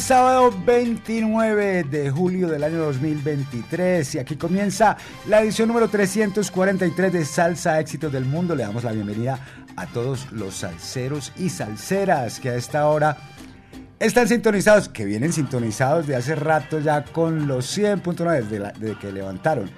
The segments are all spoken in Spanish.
Sábado 29 de julio del año 2023 y aquí comienza la edición número 343 de Salsa Éxitos del Mundo. Le damos la bienvenida a todos los salseros y salseras que a esta hora están sintonizados, que vienen sintonizados de hace rato ya con los 100.9 desde, desde que levantaron.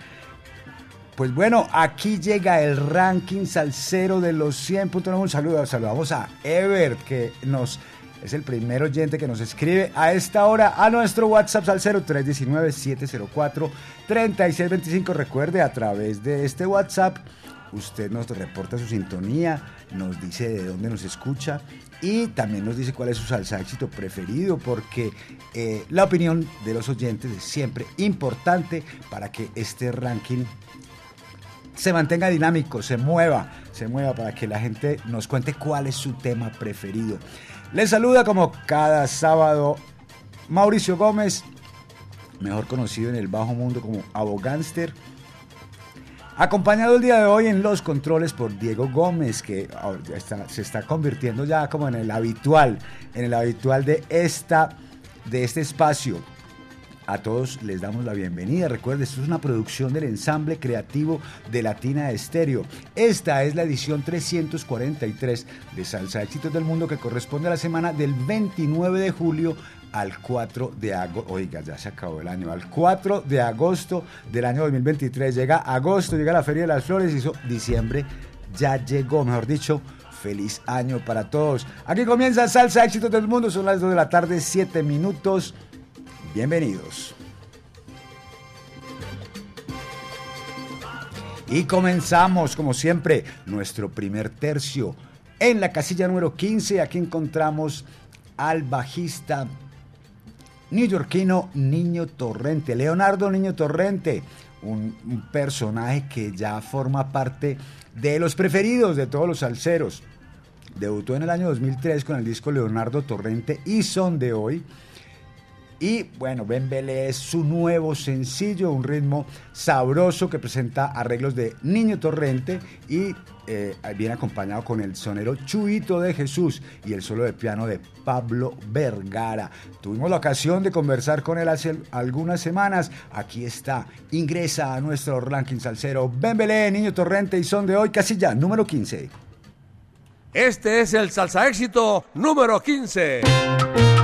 Pues bueno, aquí llega el ranking salsero de los 100.9. Un saludo, saludamos a Ever que nos es el primer oyente que nos escribe a esta hora a nuestro WhatsApp al 0319-704-3625. Recuerde, a través de este WhatsApp, usted nos reporta su sintonía, nos dice de dónde nos escucha y también nos dice cuál es su salsa éxito preferido, porque eh, la opinión de los oyentes es siempre importante para que este ranking se mantenga dinámico, se mueva, se mueva para que la gente nos cuente cuál es su tema preferido. Les saluda como cada sábado Mauricio Gómez, mejor conocido en el bajo mundo como Abogánster. Acompañado el día de hoy en los controles por Diego Gómez, que se está convirtiendo ya como en el habitual, en el habitual de, esta, de este espacio. A todos les damos la bienvenida. Recuerden, esto es una producción del ensamble creativo de Latina Estéreo. Esta es la edición 343 de Salsa Éxitos del Mundo que corresponde a la semana del 29 de julio al 4 de agosto. Oiga, ya se acabó el año. Al 4 de agosto del año 2023. Llega agosto, llega la Feria de las Flores y diciembre ya llegó, mejor dicho. Feliz año para todos. Aquí comienza Salsa Éxitos del Mundo. Son las 2 de la tarde, 7 minutos. Bienvenidos. Y comenzamos, como siempre, nuestro primer tercio. En la casilla número 15, aquí encontramos al bajista neoyorquino Niño Torrente, Leonardo Niño Torrente, un, personaje que ya forma parte de los preferidos de todos los salseros. Debutó en el año 2003 con el disco Leonardo Torrente y Son de Hoy y bueno, Ben es su nuevo sencillo, un ritmo sabroso que presenta arreglos de Niño Torrente y eh, viene acompañado con el sonero Chuito de Jesús y el solo de piano de Pablo Vergara. Tuvimos la ocasión de conversar con él hace algunas semanas. Aquí está, ingresa a nuestro ranking salsero Ben Niño Torrente y son de hoy, casilla número 15. Este es el salsa éxito número 15.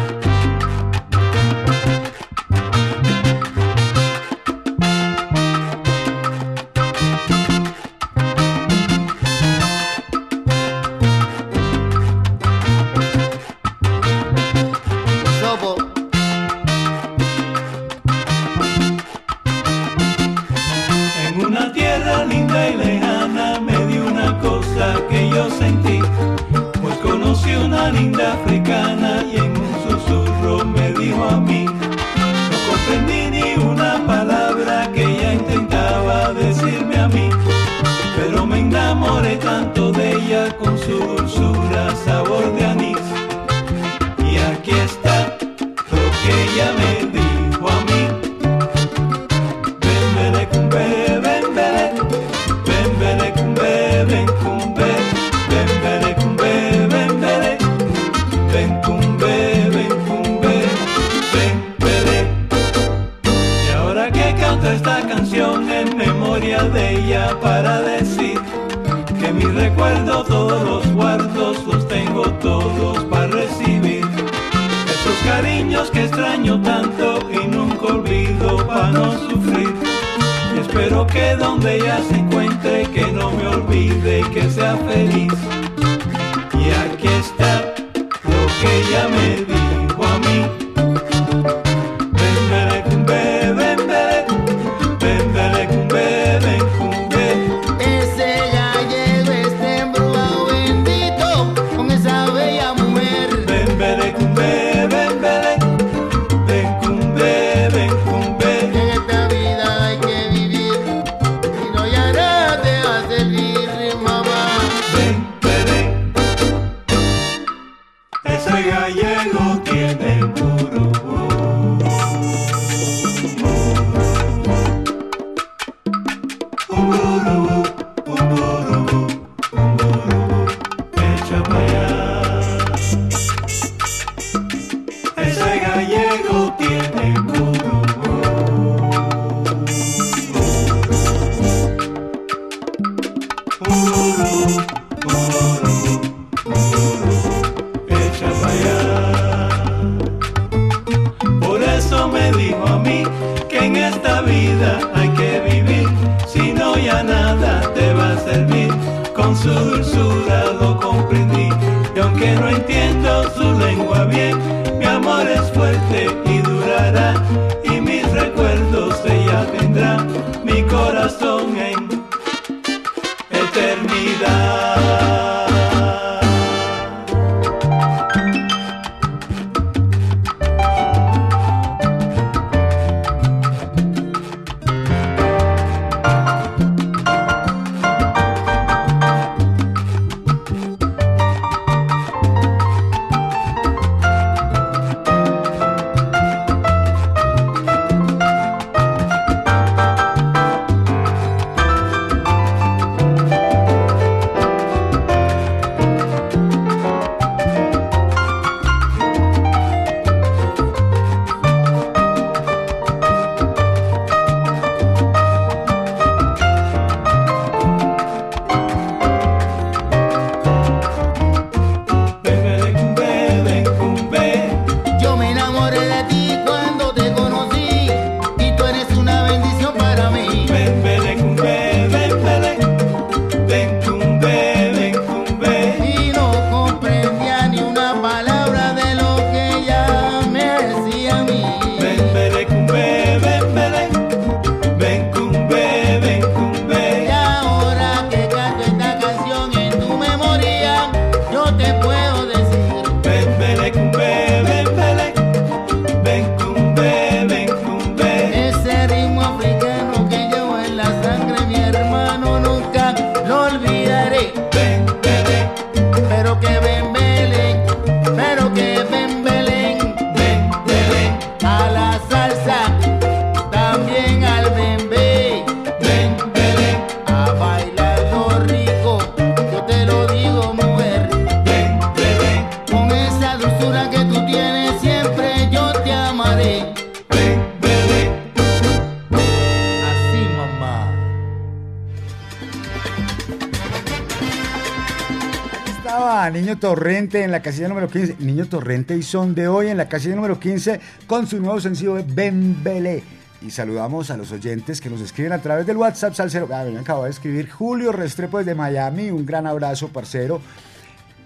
Torrente en la casilla número 15. Niño Torrente y son de hoy en la casilla número 15 con su nuevo sencillo de Bembele. Y saludamos a los oyentes que nos escriben a través del WhatsApp Salcero. Ah, me acaba de escribir Julio Restrepo desde Miami. Un gran abrazo, parcero.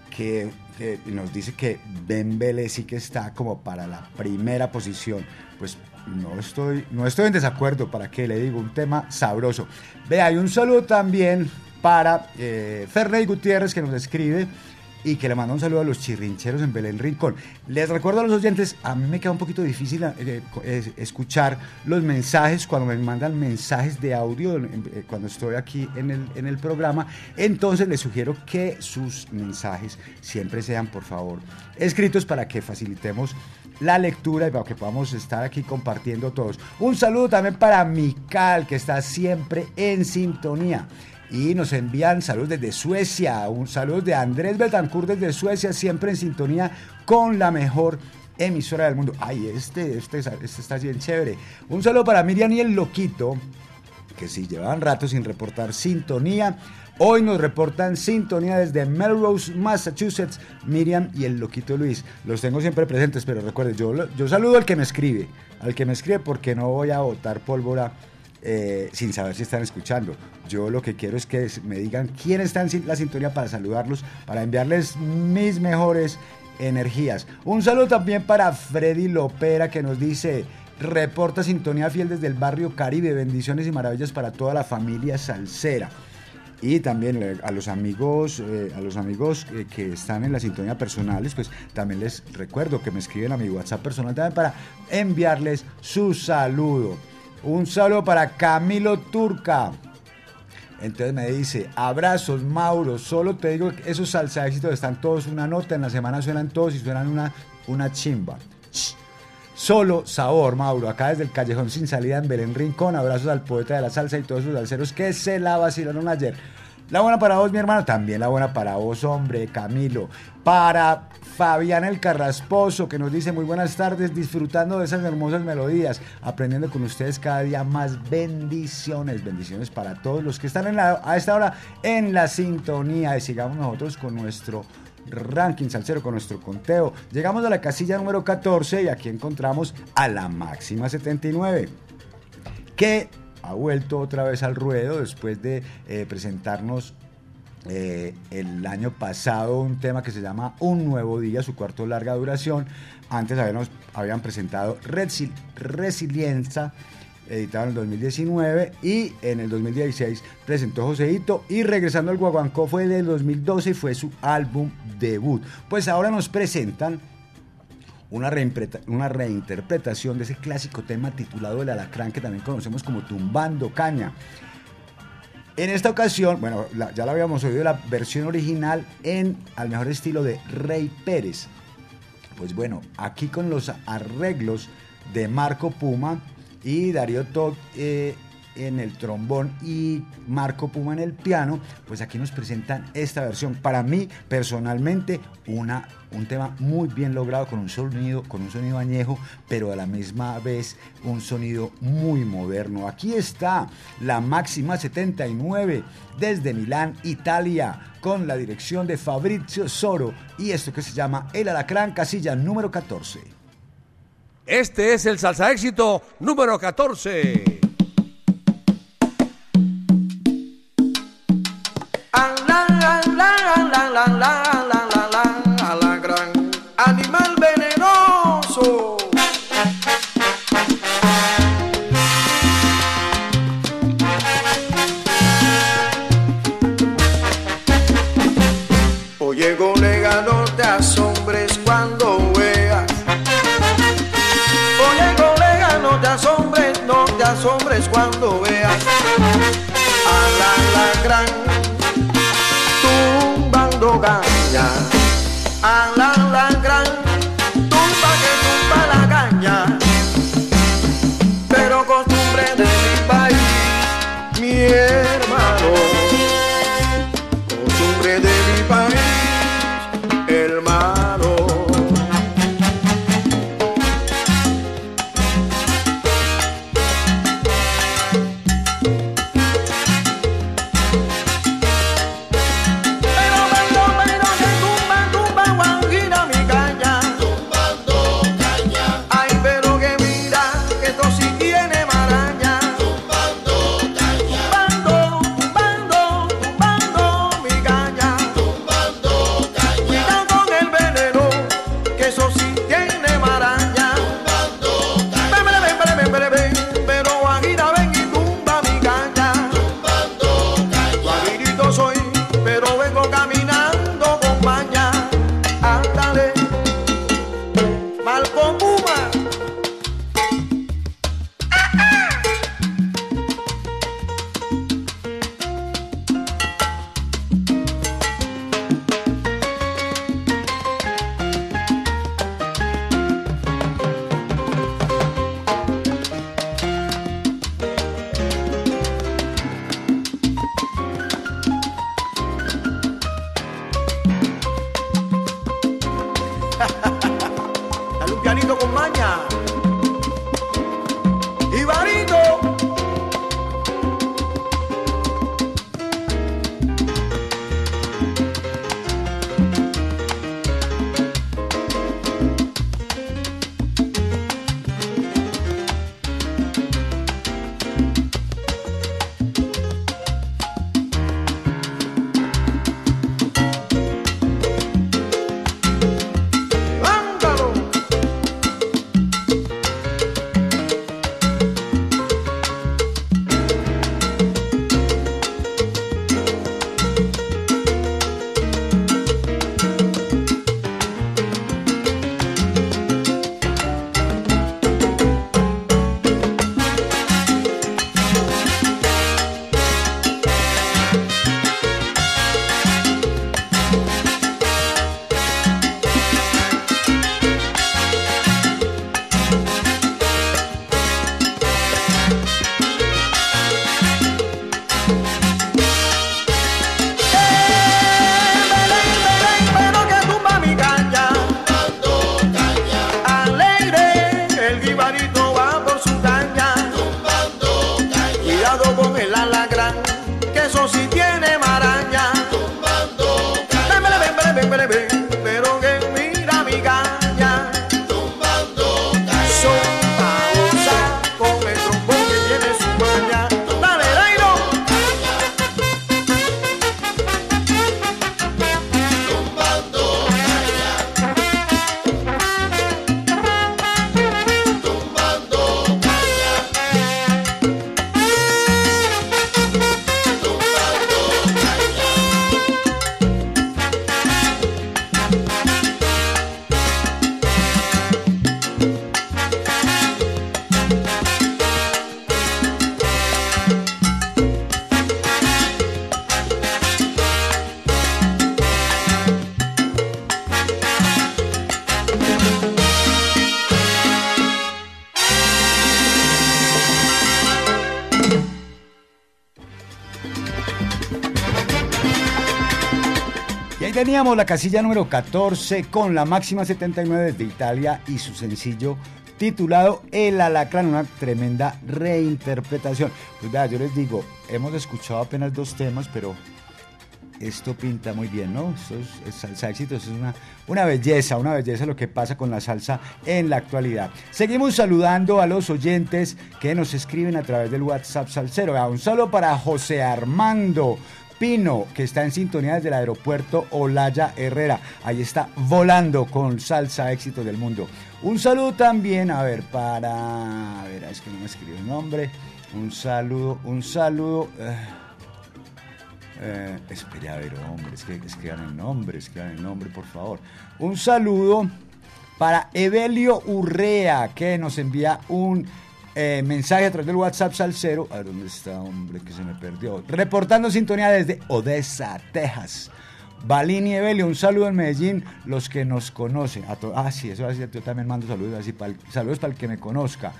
Que, nos dice que Bembele sí que está como para la primera posición. Pues no estoy, no estoy en desacuerdo, ¿para qué le digo? Un tema sabroso. Vea, hay un saludo también para eh, Ferney Gutiérrez que nos escribe y que le manda un saludo a los chirrincheros en Belén Rincón. Les recuerdo a los oyentes, a mí me queda un poquito difícil eh, eh, escuchar los mensajes cuando me mandan mensajes de audio eh, cuando estoy aquí en el, en el programa. Entonces les sugiero que sus mensajes siempre sean, por favor, escritos para que facilitemos la lectura y para que podamos estar aquí compartiendo todos. Un saludo también para Mical, que está siempre en sintonía. Y nos envían saludos desde Suecia. Un saludo de Andrés Betancourt desde Suecia, siempre en sintonía con la mejor emisora del mundo. Ay, este, este, este está bien chévere. Un saludo para Miriam y el Loquito, que si llevan rato sin reportar sintonía. Hoy nos reportan sintonía desde Melrose, Massachusetts, Miriam y el Loquito Luis. Los tengo siempre presentes, pero recuerden, yo, yo saludo al que me escribe, al que me escribe porque no voy a botar pólvora eh, sin saber si están escuchando. Yo lo que quiero es que me digan quién está en la sintonía para saludarlos, para enviarles mis mejores energías. Un saludo también para Freddy Lopera que nos dice, reporta sintonía fiel desde el barrio Caribe, bendiciones y maravillas para toda la familia salsera. Y también a los amigos, eh, a los amigos que están en la sintonía personales, pues también les recuerdo que me escriben a mi WhatsApp personal también para enviarles su saludo. Un saludo para Camilo Turca. Entonces me dice, abrazos Mauro, solo te digo que esos salsa éxitos están todos una nota, en la semana suenan todos y suenan una, una chimba. Solo sabor, Mauro, acá desde el callejón sin salida en Belén Rincón, abrazos al poeta de la salsa y todos sus salseros que se la vacilaron ayer. La buena para vos, mi hermano. También la buena para vos, hombre, Camilo. Para Fabián el Carrasposo, que nos dice muy buenas tardes, disfrutando de esas hermosas melodías, aprendiendo con ustedes cada día más bendiciones. Bendiciones para todos los que están a esta hora en la sintonía. Y sigamos nosotros con nuestro ranking salsero, con nuestro conteo. Llegamos a la casilla número 14 y aquí encontramos a la máxima 79, que ha vuelto otra vez al ruedo después de eh, presentarnos eh, el año pasado un tema que se llama Un Nuevo Día, su cuarto larga duración. Antes habíamos, habían presentado Resiliencia, editado en el 2019, y en el 2016 presentó Joseito, y regresando al Guaguancó fue del 2012 y fue su álbum debut. Pues ahora nos presentan una, una reinterpretación de ese clásico tema titulado El Alacrán, que también conocemos como Tumbando Caña. En esta ocasión, bueno, ya la habíamos oído la versión original en al mejor estilo de Rey Pérez. Pues bueno, aquí con los arreglos de Marco Puma y Darío Todd eh, en el trombón y Marco Puma en el piano, pues aquí nos presentan esta versión. Para mí, personalmente, una, un tema muy bien logrado con un sonido, con un sonido añejo, pero a la misma vez un sonido muy moderno. Aquí está la máxima 79 desde Milán, Italia, con la dirección de Fabrizio Soro y esto que se llama El Alacrán, casilla número 14. Este es el salsa éxito número 14. La, la casilla número 14 con la máxima 79 de Italia y su sencillo titulado El Alacrán, una tremenda reinterpretación. Pues vea, yo les digo, hemos escuchado apenas dos temas, pero esto pinta muy bien, ¿no? Esto es, salsa éxito, es una, una belleza, una belleza lo que pasa con la salsa en la actualidad. Seguimos saludando a los oyentes que nos escriben a través del WhatsApp Salcero. Un saludo para José Armando. Pino, que está en sintonía desde el aeropuerto Olaya Herrera. Ahí está volando con salsa éxito del mundo. Un saludo también, a ver, para. A ver, es que no me escribe el nombre. Un saludo, un saludo. Eh, eh, espera, a ver, hombre, es que escriban el nombre, escriban el nombre, por favor. Un saludo para Evelio Urrea, que nos envía un eh, mensaje a través del WhatsApp Salcero. A ver, ¿dónde está, hombre, que se me perdió? Reportando sintonía desde Odessa, Texas. Balini Evelio, un saludo en Medellín, los que nos conocen. ah, sí, eso así, yo también mando saludos, así, saludos para el que me conozca.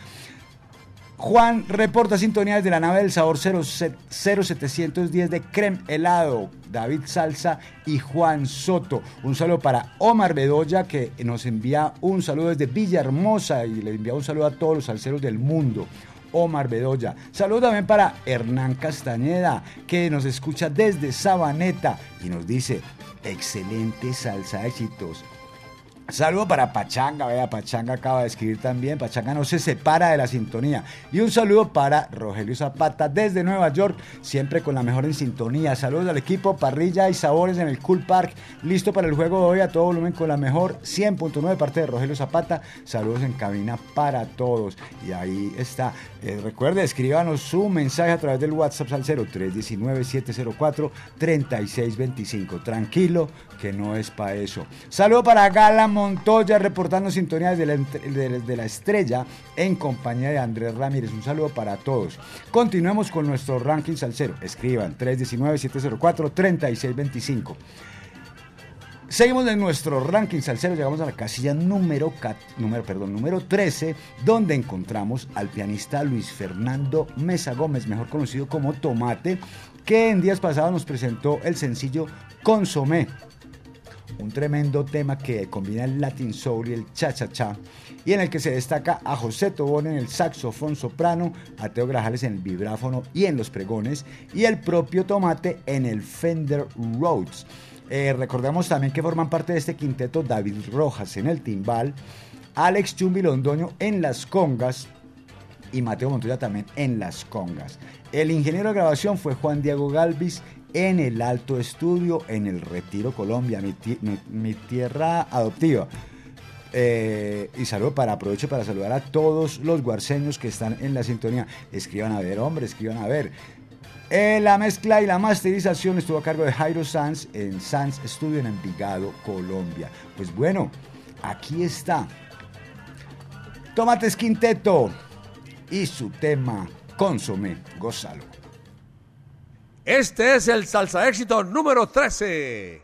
Juan reporta sintonía desde la nave del sabor 0710 de Creme Helado. David Salsa y Juan Soto. Un saludo para Omar Bedoya que nos envía un saludo desde Villahermosa y le envía un saludo a todos los salseros del mundo. Omar Bedoya. Saludo también para Hernán Castañeda, que nos escucha desde Sabaneta y nos dice, excelente salsa éxitos. Saludo para Pachanga, vea, Pachanga acaba de escribir también, Pachanga no se separa de la sintonía. Y un saludo para Rogelio Zapata desde Nueva York, siempre con la mejor en sintonía. Saludos al equipo Parrilla y Sabores en el Cool Park, listo para el juego de hoy a todo volumen con la mejor 100.9 parte de Rogelio Zapata. Saludos en cabina para todos. Y ahí está. Eh, recuerde, escríbanos su mensaje a través del WhatsApp al 0319-704-3625. Tranquilo, que no es para eso. Saludo para Gala Montoya reportando la, de, la estrella en compañía de Andrés Ramírez. Un saludo para todos. Continuemos con nuestro ranking salsero. Escriban 319-704-3625. Seguimos en nuestro ranking salsero, llegamos a la casilla número, número, perdón, número 13, donde encontramos al pianista Luis Fernando Mesa Gómez, mejor conocido como Tomate, que en días pasados nos presentó el sencillo Consomé un tremendo tema que combina el Latin Soul y el cha-cha-cha, y en el que se destaca a José Tobón en el saxofón soprano, a Teo Grajales en el vibráfono y en los pregones, y el propio Tomate en el Fender Rhodes. Eh, recordemos también que forman parte de este quinteto David Rojas en el timbal, Alex Chumbi Londoño en las congas y Mateo Montoya también en las congas. El ingeniero de grabación fue Juan Diego Galvis en el Alto Estudio, en el Retiro Colombia, mi, tierra adoptiva. Eh, y saludo para, aprovecho para saludar a todos los guarceños que están en la sintonía. Escriban a ver, hombre, escriban a ver. Eh, la mezcla y la masterización estuvo a cargo de Jairo Sanz en Sanz Studio en Envigado, Colombia. Pues bueno, aquí está. Tomates Quinteto y su tema Consome, gózalo. Este es el salsa éxito número 13.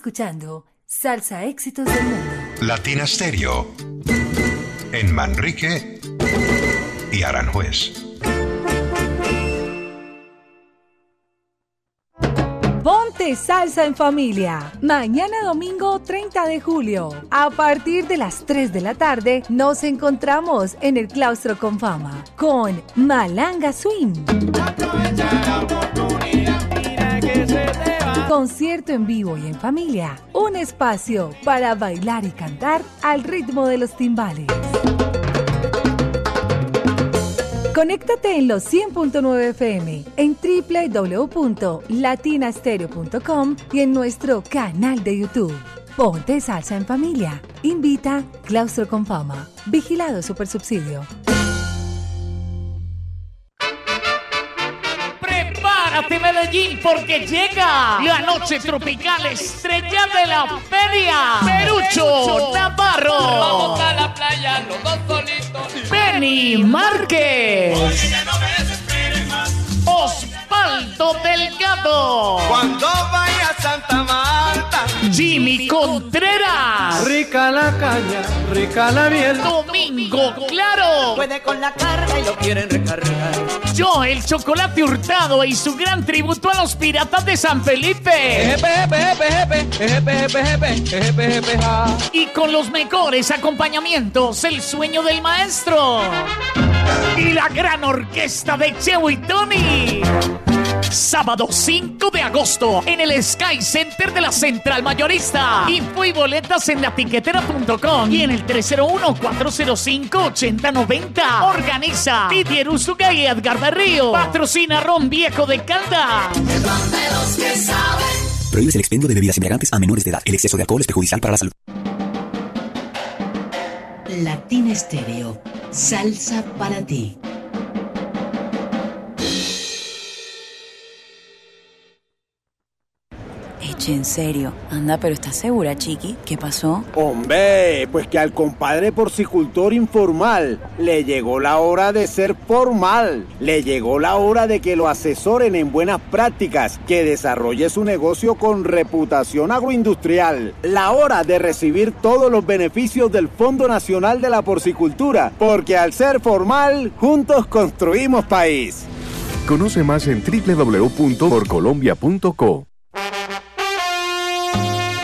Escuchando Salsa Éxitos del Mundo. Latina Stereo. En Manrique y Aranjuez. Ponte salsa en familia. Mañana domingo 30 de julio. A partir de las 3 de la tarde nos encontramos en el claustro con fama con Malanga Swing. Concierto en vivo y en familia. Un espacio para bailar y cantar al ritmo de los timbales. Conéctate en los 100.9 FM, en www.latinastereo.com y en nuestro canal de YouTube. Ponte salsa en familia. Invita Claustro con Fama. Vigilado Supersubsidio. Medellín porque llega la noche tropical estrella de la feria. Perucho Navarro. Vamos a la playa los dos solitos. Benny Márquez. Osvaldo Delgado. Cuando vaya a Santa Marta. Jimmy Contreras. Rica la caña, rica la miel. Domingo Claro. Puede con la carga y lo quieren recargar. Yo, el chocolate hurtado y su gran tributo a los piratas de San Felipe. Y con los mejores acompañamientos, el sueño del maestro. Y la gran orquesta de Cheo y Tony. Sábado 5 de agosto en el Sky Center de la Central Mayorista. Info y boletas en latiquetera.com y en el 301-405-8090. Organiza Didier Usuga y Edgar Berrío. Patrocina Ron Viejo de Calda. Prohíbes el expendio de bebidas embriagantes a menores de edad. El exceso de alcohol es perjudicial para la salud. Latina Estéreo. Salsa para ti. En serio. Anda, pero ¿estás segura, Chiqui? ¿Qué pasó? Hombre, pues que al compadre porcicultor informal le llegó la hora de ser formal. Le llegó la hora de que lo asesoren en buenas prácticas, que desarrolle su negocio con reputación agroindustrial. La hora de recibir todos los beneficios del Fondo Nacional de la Porcicultura, porque al ser formal, juntos construimos país. Conoce más en www.porcolombia.co.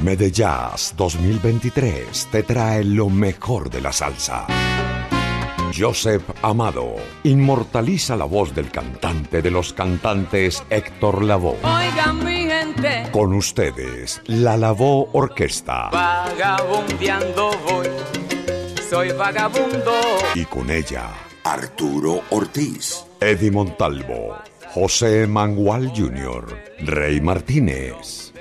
Medellas 2023 te trae lo mejor de la salsa. Joseph Amado inmortaliza la voz del cantante de los cantantes Héctor Lavoe. Oigan mi gente. Con ustedes, la Lavoe Orquesta. Vagabundeando voy, soy vagabundo. Y con ella, Arturo Ortiz, Eddie Montalvo, José Mangual Jr., Rey Martínez.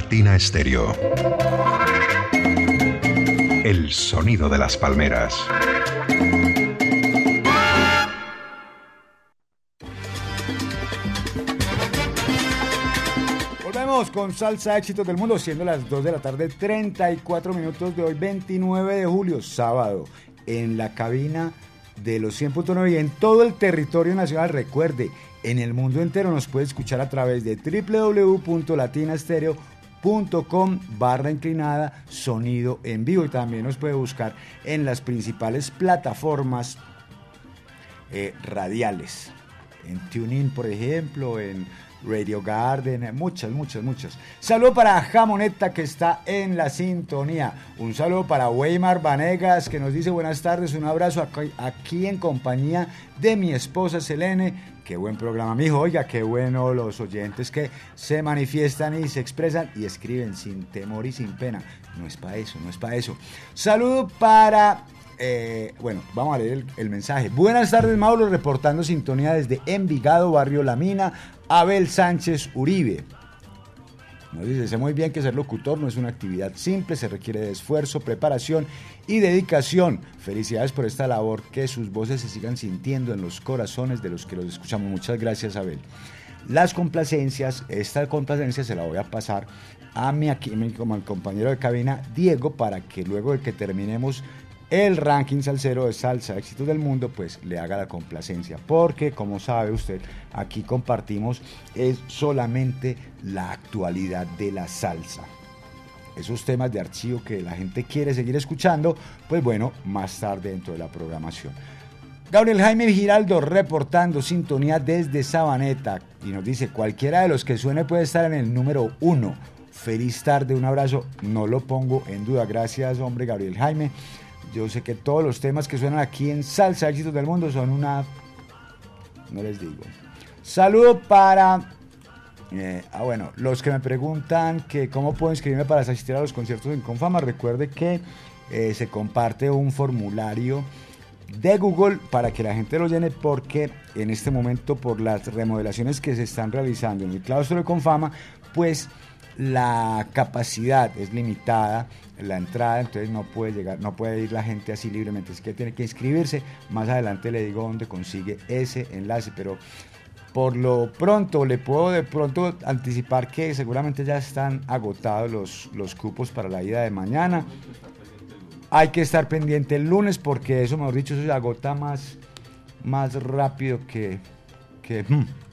Latina Estéreo. El sonido de las palmeras. Volvemos con Salsa Éxitos del Mundo, siendo las 2 de la tarde, 34 minutos de hoy, 29 de julio, sábado, en la cabina de los 100.9 y en todo el territorio nacional. Recuerde, en el mundo entero nos puede escuchar a través de www.latinastereo.com barra inclinada sonido en vivo y también nos puede buscar en las principales plataformas eh, radiales en TuneIn por ejemplo en Radio Garden, muchas, muchas, muchas. Saludo para Jamoneta que está en la sintonía. Un saludo para Weimar Vanegas que nos dice buenas tardes, un abrazo aquí en compañía de mi esposa Selene. Qué buen programa, mijo. Oiga, qué bueno los oyentes que se manifiestan y se expresan y escriben sin temor y sin pena. No es para eso, no es para eso. Saludo para eh, bueno, vamos a leer el, el, mensaje. Buenas tardes, Mauro, reportando sintonía desde Envigado, Barrio La Mina, Abel Sánchez Uribe. Nos dice, muy bien que ser locutor no es una actividad simple, se requiere de esfuerzo, preparación y dedicación. Felicidades por esta labor, que sus voces se sigan sintiendo en los corazones de los que los escuchamos. Muchas gracias, Abel. Las complacencias, esta complacencia se la voy a pasar a mi, aquí, como al compañero de cabina, Diego, para que luego de que terminemos el ranking salsero de salsa éxitos del mundo, pues le haga la complacencia. Porque, como sabe usted, aquí compartimos es solamente la actualidad de la salsa. Esos temas de archivo que la gente quiere seguir escuchando, pues bueno, más tarde dentro de la programación. Gabriel Jaime Giraldo reportando sintonía desde Sabaneta y nos dice, cualquiera de los que suene puede estar en el número uno. Feliz tarde, un abrazo, no lo pongo en duda. Gracias, hombre, Gabriel Jaime. Yo sé que todos los temas que suenan aquí en Salsa Éxitos del Mundo son una... No les digo. Saludo para... Eh, ah, bueno, los que me preguntan que cómo puedo inscribirme para asistir a los conciertos en Confama, recuerde que eh, se comparte un formulario de Google para que la gente lo llene porque en este momento por las remodelaciones que se están realizando en el claustro de Confama, pues la capacidad es limitada, la entrada, entonces no puede llegar, no puede ir la gente así libremente, así que tiene que inscribirse. Más adelante le digo dónde consigue ese enlace, pero por lo pronto le puedo de pronto anticipar que seguramente ya están agotados los, los cupos para la ida de mañana. Hay que estar pendiente el lunes porque eso, mejor dicho, eso se agota más, más rápido que... que hmm.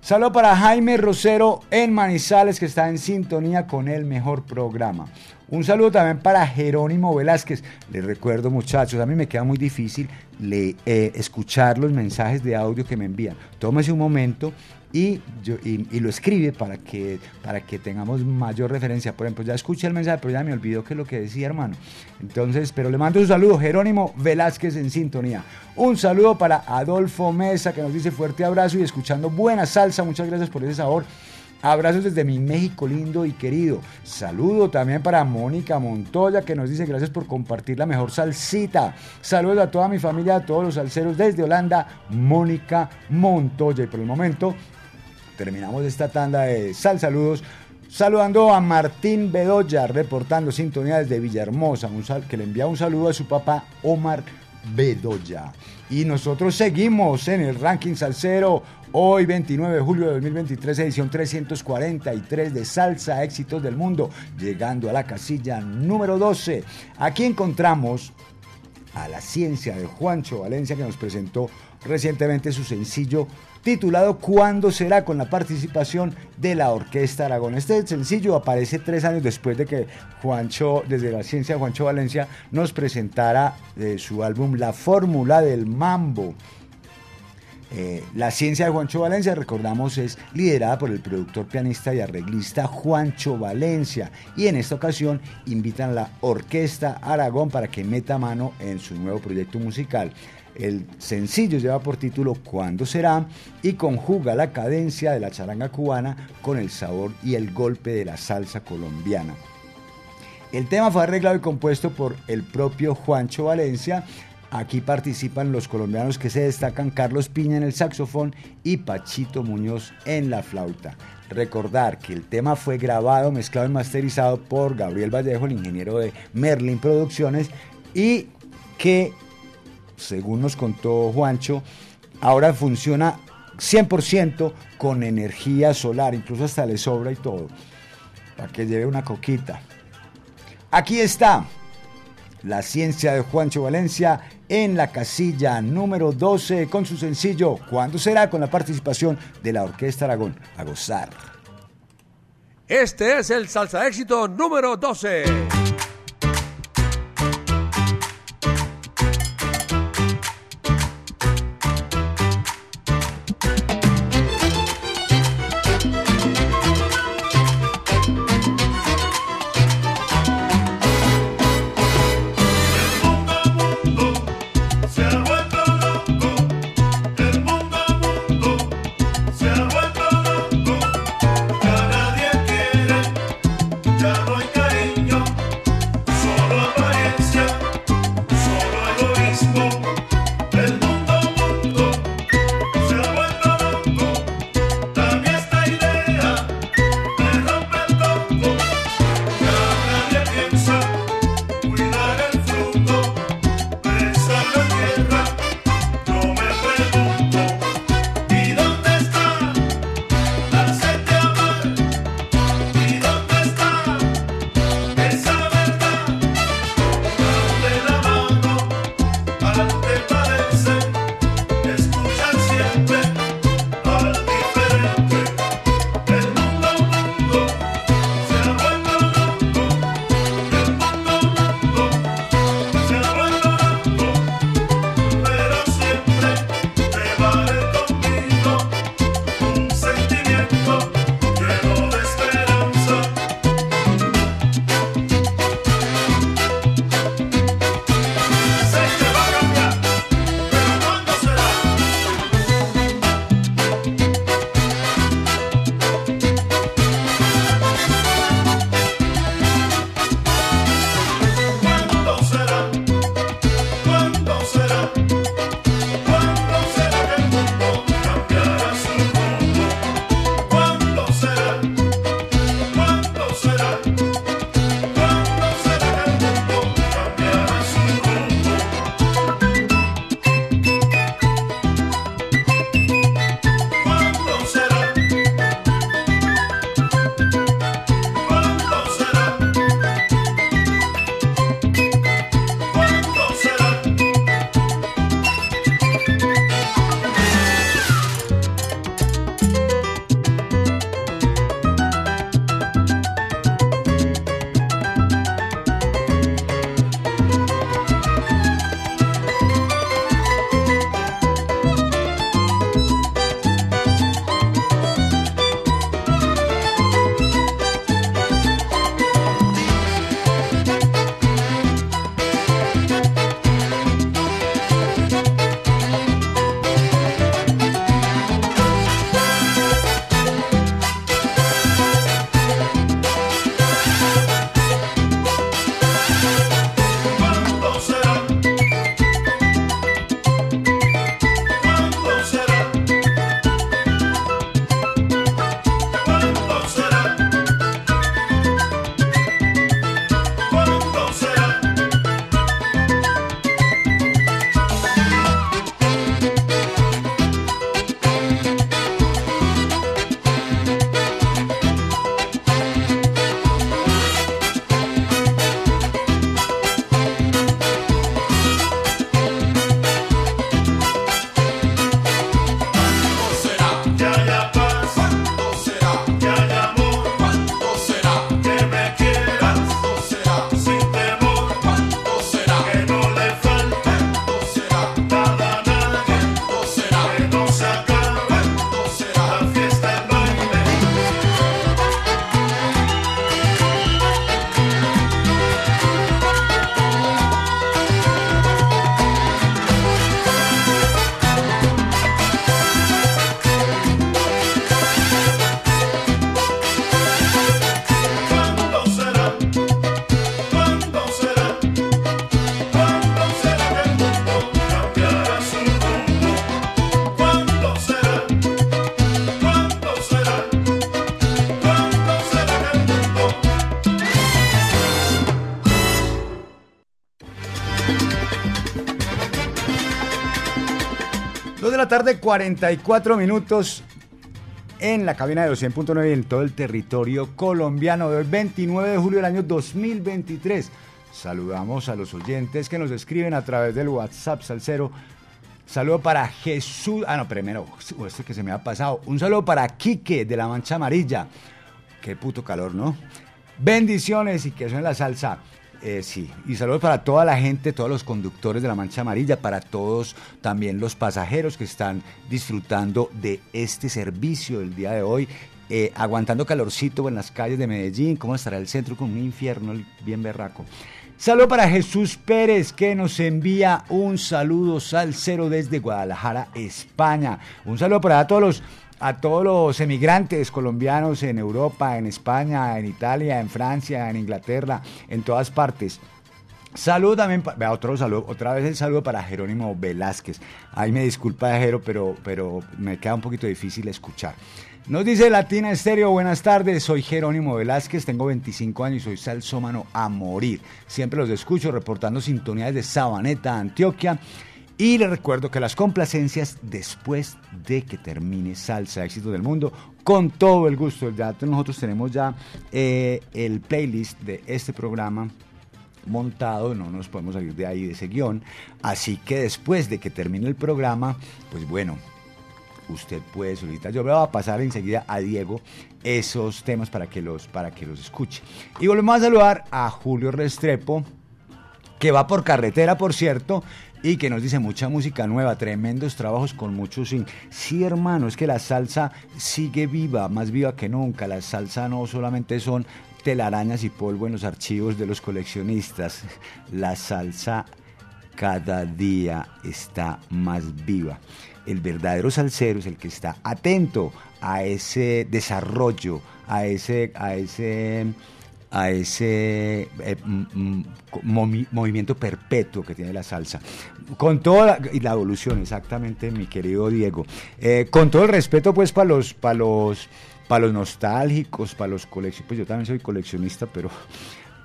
Saludo para Jaime Rosero en Manizales que está en sintonía con el mejor programa. Un saludo también para Jerónimo Velázquez. Les recuerdo muchachos, a mí me queda muy difícil le, eh, escuchar los mensajes de audio que me envían. Tómese un momento y, yo, y, lo escribe para que, para que tengamos mayor referencia. Por ejemplo, ya escuché el mensaje, pero ya me olvidó que es lo que decía, hermano. Entonces, pero le mando un saludo, Jerónimo Velázquez en sintonía. Un saludo para Adolfo Mesa, que nos dice fuerte abrazo y escuchando buena salsa. Muchas gracias por ese sabor. Abrazos desde mi México lindo y querido. Saludo también para Mónica Montoya que nos dice gracias por compartir la mejor salsita. Saludos a toda mi familia, a todos los salseros desde Holanda, Mónica Montoya. Y por el momento terminamos esta tanda de sal saludos. Saludando a Martín Bedoya, reportando sintonía desde Villahermosa, un sal, que le envía un saludo a su papá Omar Bedoya. Y nosotros seguimos en el ranking salsero. Hoy, 29 de julio de 2023, edición 343 de Salsa Éxitos del Mundo, llegando a la casilla número 12. Aquí encontramos a la ciencia de Juancho Valencia, que nos presentó recientemente su sencillo titulado ¿Cuándo será? con la participación de la Orquesta Aragón. Este sencillo aparece tres años después de que Juancho, desde la ciencia de Juancho Valencia, nos presentara eh, su álbum La Fórmula del Mambo. Eh, la ciencia de Juancho Valencia, recordamos, es liderada por el productor, pianista y arreglista Juancho Valencia. Y en esta ocasión invitan a la Orquesta Aragón para que meta mano en su nuevo proyecto musical. El sencillo lleva por título ¿Cuándo será? y conjuga la cadencia de la charanga cubana con el sabor y el golpe de la salsa colombiana. El tema fue arreglado y compuesto por el propio Juancho Valencia Aquí participan los colombianos que se destacan Carlos Piña en el saxofón y Pachito Muñoz en la flauta. Recordar que el tema fue grabado, mezclado y masterizado por Gabriel Vallejo, el ingeniero de Merlin Producciones, y que, según nos contó Juancho, ahora funciona 100% con energía solar, incluso hasta le sobra y todo, para que lleve una coquita. Aquí está la ciencia de Juancho Valencia en la casilla número 12 con su sencillo ¿Cuándo será? con la participación de la Orquesta Aragón. A gozar. Este es el salsa éxito número 12. Tarde, 44 minutos en la cabina de 100.9 y en todo el territorio colombiano del 29 de julio del año 2023. Saludamos a los oyentes que nos escriben a través del WhatsApp Salcero. Saludo para Jesús. Ah, no, primero, este que se me ha pasado. Un saludo para Quique de la Mancha Amarilla. Qué puto calor, ¿no? Bendiciones y que en la salsa. Eh, sí, y saludos para toda la gente, todos los conductores de la Mancha Amarilla, para todos también los pasajeros que están disfrutando de este servicio el día de hoy, eh, aguantando calorcito en las calles de Medellín, cómo estará el centro con un infierno bien berraco. Saludo para Jesús Pérez que nos envía un saludo salsero desde Guadalajara, España. Un saludo para todos los a todos los emigrantes colombianos en Europa, en España, en Italia, en Francia, en Inglaterra, en todas partes. Saludo también, vea, otro saludo, otra vez el saludo para Jerónimo Velázquez. Ahí me disculpa, Jero, pero, pero me queda un poquito difícil escuchar. Nos dice Latina Estéreo, buenas tardes, soy Jerónimo Velázquez, tengo 25 años y soy salsómano a morir. Siempre los escucho reportando sintonías de Sabaneta, Antioquia. Y les recuerdo que las complacencias después de que termine Salsa Éxito del Mundo, con todo el gusto del nosotros tenemos ya eh, el playlist de este programa montado, no nos podemos salir de ahí de ese guion, así que después de que termine el programa, pues bueno, usted puede solicitar. Yo voy a pasar enseguida a Diego esos temas para que los, para que los escuche. Y volvemos a saludar a Julio Restrepo, que va por carretera, por cierto, y que nos dice mucha música nueva, tremendos trabajos con muchos sin. Sí, hermano, es que la salsa sigue viva, más viva que nunca. La salsa no solamente son telarañas y polvo en los archivos de los coleccionistas. La salsa cada día está más viva. El verdadero salsero es el que está atento a ese desarrollo, a ese, a ese a ese eh, movimiento perpetuo que tiene la salsa. Con toda la, evolución, exactamente, mi querido Diego. Eh, con todo el respeto, pues, para los, para los, para los nostálgicos, para los coleccionistas, pues yo también soy coleccionista, pero,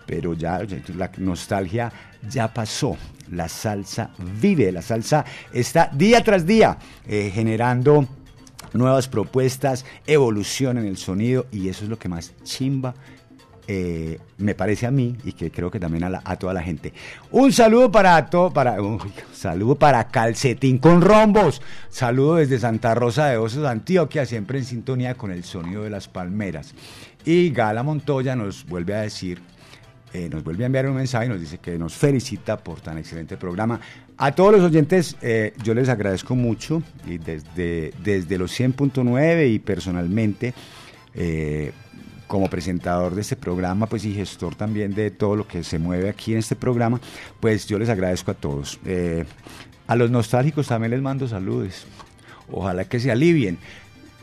pero ya la nostalgia ya pasó. La salsa vive, la salsa está día tras día eh, generando nuevas propuestas, evolución en el sonido y eso es lo que más chimba eh, me parece a mí y que creo que también a, toda la gente. Un saludo para todo, para saludo para Calcetín con rombos. Saludo desde Santa Rosa de Osos, Antioquia, siempre en sintonía con el sonido de las palmeras. Y Gala Montoya nos vuelve a decir, eh, nos vuelve a enviar un mensaje y nos dice que nos felicita por tan excelente programa. A todos los oyentes, eh, yo les agradezco mucho y desde, desde los 100.9 y personalmente como presentador de este programa, pues y gestor también de todo lo que se mueve aquí en este programa, pues yo les agradezco a todos. Eh, a los nostálgicos también les mando saludos. Ojalá que se alivien.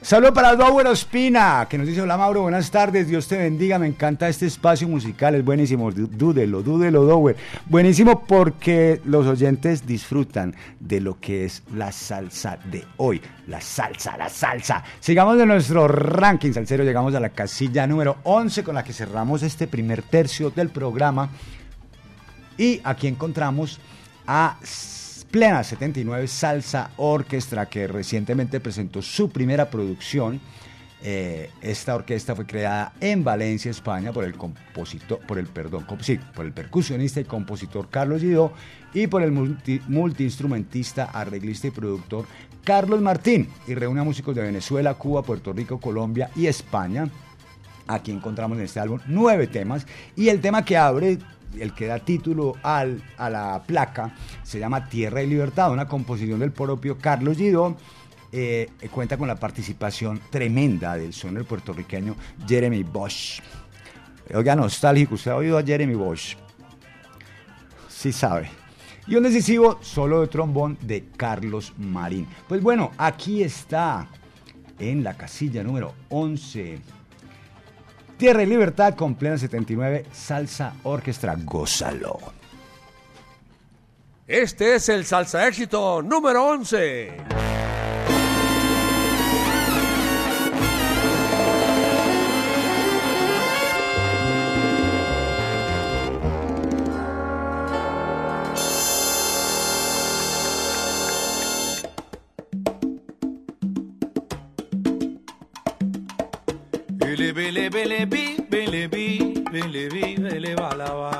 Saludos para Dower Ospina, que nos dice, hola Mauro, buenas tardes, Dios te bendiga, me encanta este espacio musical, es buenísimo, dúdelo, dúdelo Dower. Buenísimo porque los oyentes disfrutan de lo que es la salsa de hoy, la salsa, la salsa. Sigamos de nuestro ranking salsero, llegamos a la casilla número 11 con la que cerramos este primer tercio del programa. Y aquí encontramos a Plena 79 Salsa Orquestra, que recientemente presentó su primera producción. Eh, esta orquesta fue creada en Valencia, España, por el compositor, por el perdón, por el percusionista y compositor Carlos Guido y por el multi, multiinstrumentista, arreglista y productor Carlos Martín. Y reúne a músicos de Venezuela, Cuba, Puerto Rico, Colombia y España. Aquí encontramos en este álbum nueve temas y el tema que abre el que da título al, a la placa, se llama Tierra y Libertad, una composición del propio Carlos Guido. Eh, cuenta con la participación tremenda del sonero puertorriqueño Jeremy Bosch. Oiga, nostálgico, ¿usted ha oído a Jeremy Bosch? Sí sabe. Y un decisivo solo de trombón de Carlos Marín. Pues bueno, aquí está en la casilla número 11 Tierra y Libertad con plena 79, Salsa Orquestra, gózalo. Este es el Salsa Éxito número 11. bele bi, bele bi, bele bi, bele balaba.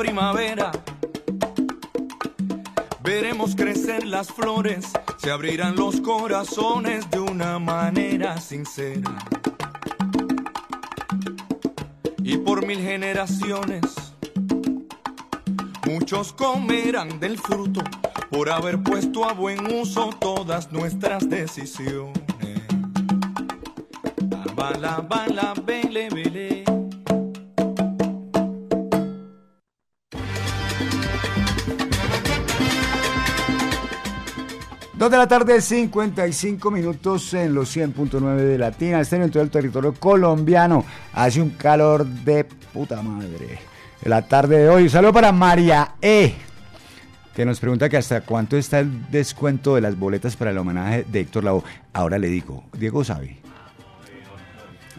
Primavera. Veremos crecer las flores, se abrirán los corazones de una manera sincera. Y por mil generaciones, muchos comerán del fruto por haber puesto a buen uso todas nuestras decisiones. Bala, bala, bele. La tarde, 55 minutos en los 100.9 de Latina, estén en todo el territorio colombiano. Hace un calor de puta madre. La tarde de hoy. Un saludo para María E. Que nos pregunta que hasta cuánto está el descuento de las boletas para el homenaje de Héctor Lavoe. Ahora le digo, Diego sabe.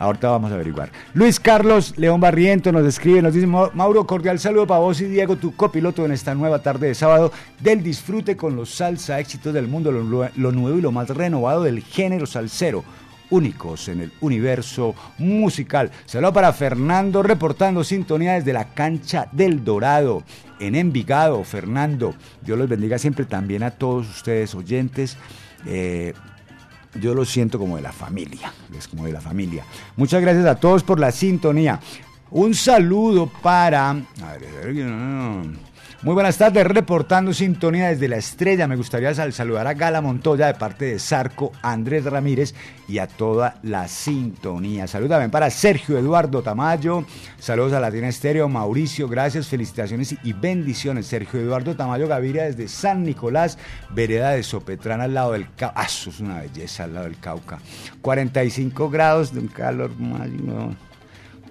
Ahorita vamos a averiguar. Luis Carlos León Barriento nos escribe, nos dice, Mauro, cordial saludo para vos y Diego, tu copiloto en esta nueva tarde de sábado del disfrute con los salsa éxitos del mundo, lo, nuevo y lo más renovado del género salsero únicos en el universo musical. Saludo para Fernando reportando sintonía desde la cancha del Dorado en Envigado. Fernando, Dios los bendiga siempre también a todos ustedes oyentes. Eh, yo lo siento como de la familia, es como de la familia. Muchas gracias a todos por la sintonía. Un saludo para... Muy buenas tardes, reportando sintonía desde la estrella. Me gustaría saludar a Gala Montoya de parte de Sarco, Andrés Ramírez y a toda la sintonía. Saludos también para Sergio Eduardo Tamayo. Saludos a Latina Estéreo, Mauricio, gracias, felicitaciones y bendiciones. Sergio Eduardo Tamayo Gaviria desde San Nicolás, vereda de Sopetrán al lado del Cauca. Ah, eso es una belleza al lado del Cauca. 45 grados de un calor más,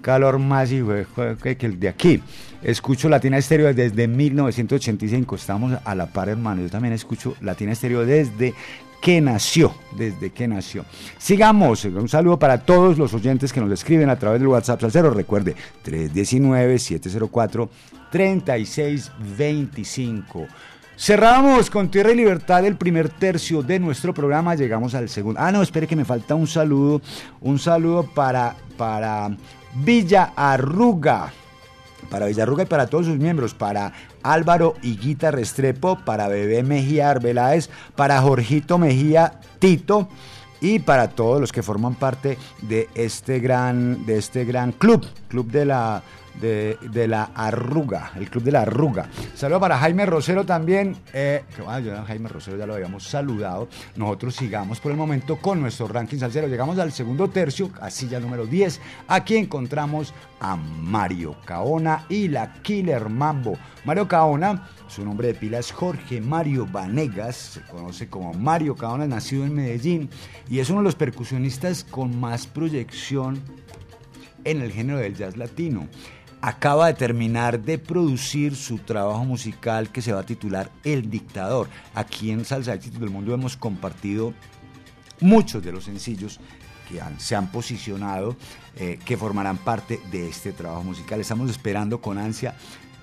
calor más que el de aquí. Escucho Latina Estéreo desde 1985. Estamos a la par, hermano. Yo también escucho Latina Estéreo desde que nació, desde que nació. Sigamos, un saludo para todos los oyentes que nos escriben a través del WhatsApp Salcero. Recuerde, 319-704-3625. Cerramos con Tierra y Libertad el primer tercio de nuestro programa. Llegamos al segundo. Ah, no, espere que me falta un saludo. Un saludo para, para Villa Arruga para Villarruga y para todos sus miembros, para Álvaro Higuita Restrepo, para Bebé Mejía Arbeláez, para Jorgito Mejía Tito y para todos los que forman parte de este gran, de este gran club, club de la de, la arruga, el club de la arruga. Saludo para Jaime Rosero también. Eh, Jaime Rosero ya lo habíamos saludado. Nosotros sigamos por el momento con nuestro ranking salsero. Llegamos al segundo tercio, a silla número 10. Aquí encontramos a Mario Caona y la Killer Mambo. Mario Caona, su nombre de pila es Jorge Mario Vanegas, se conoce como Mario Caona, nacido en Medellín y es uno de los percusionistas con más proyección en el género del jazz latino acaba de terminar de producir su trabajo musical que se va a titular El Dictador. Aquí en Salsa Éxitos del Mundo hemos compartido muchos de los sencillos que se han posicionado, eh, que formarán parte de este trabajo musical. Estamos esperando con ansia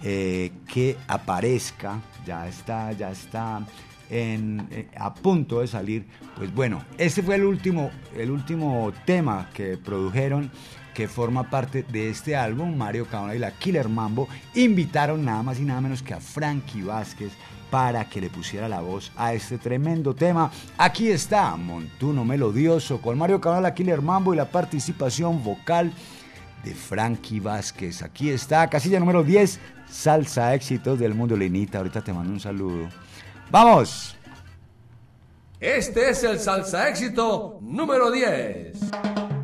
eh, que aparezca, ya está, ya está eh, a punto de salir. Pues bueno, este fue el último, el último tema que produjeron que forma parte de este álbum, Mario Caona y la Killer Mambo, invitaron nada más y nada menos que a Frankie Vázquez para que le pusiera la voz a este tremendo tema. Aquí está, Montuno Melodioso, con Mario Caona, la Killer Mambo y la participación vocal de Frankie Vázquez. Aquí está, casilla número 10, Salsa Éxitos del Mundo Lenita. Ahorita te mando un saludo. ¡Vamos! Este es el Salsa Éxito número 10.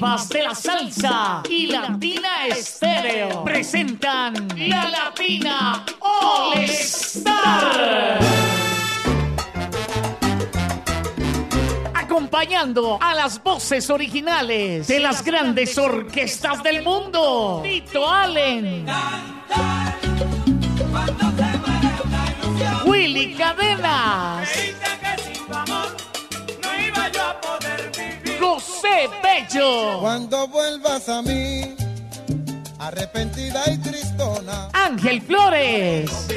Vivas de la salsa y Latina Estéreo presentan la Latina All Star. Acompañando a las voces originales de las grandes orquestas del mundo. Tito Allen. Willy Cadenas. Bello. Cuando vuelvas a mí, arrepentida y tristona. Ángel Flores.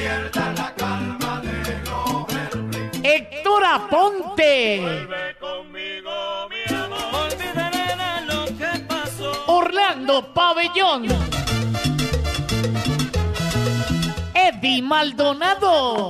Héctor Aponte. Orlando Pabellón. Eddie Maldonado.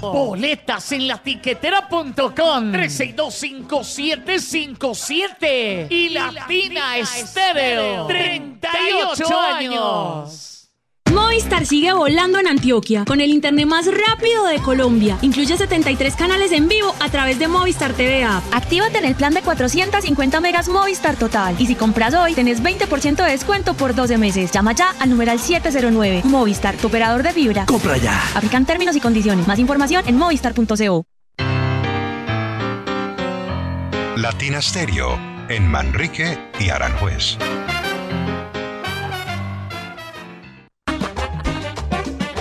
Boletas en la tiquetera.com 3625757 y Latina Estéreo 38 años. Movistar sigue volando en Antioquia con el internet más rápido de Colombia. Incluye 73 canales en vivo a través de Movistar TV App. Actívate en el plan de 450 megas Movistar Total. Y si compras hoy, tenés 20% de descuento por 12 meses. Llama ya al numeral 709. Movistar, tu operador de fibra. Compra ya. Aplican términos y condiciones. Más información en movistar.co. Latina Stereo. En Manrique y Aranjuez.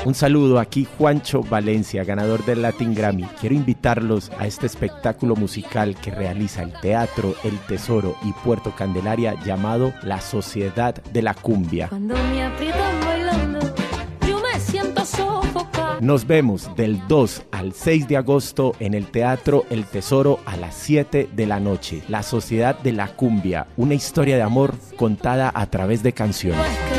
Un saludo aquí Juancho Valencia, ganador del Latin Grammy. Quiero invitarlos a este espectáculo musical que realiza el Teatro El Tesoro y Puerto Candelaria llamado La Sociedad de la Cumbia. Cuando me aprietan bailando, yo me siento sofocada. Nos vemos del 2 al 6 de agosto en el Teatro El Tesoro a las 7 de la noche. La Sociedad de la Cumbia, una historia de amor contada a través de canciones.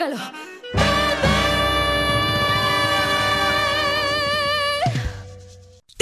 Ay,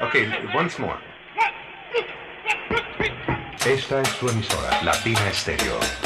Okay, once more. Esta es su emisora, Latina Stereo.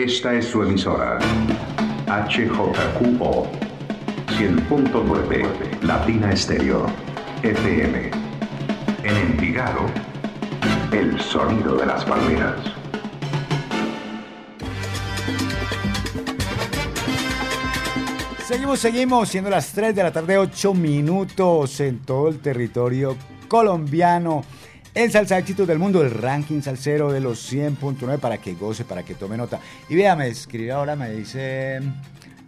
Esta es su emisora. HJQO 100.9 Latina Stereo FM. En Envigado, el sonido de las palmeras. Seguimos, seguimos, siendo las 3 de la tarde, 8 minutos en todo el territorio colombiano. En Salsa Éxitos del Mundo, el ranking salsero de los 100.9 para que goce, para que tome nota. Y vea, me escribe ahora, me dice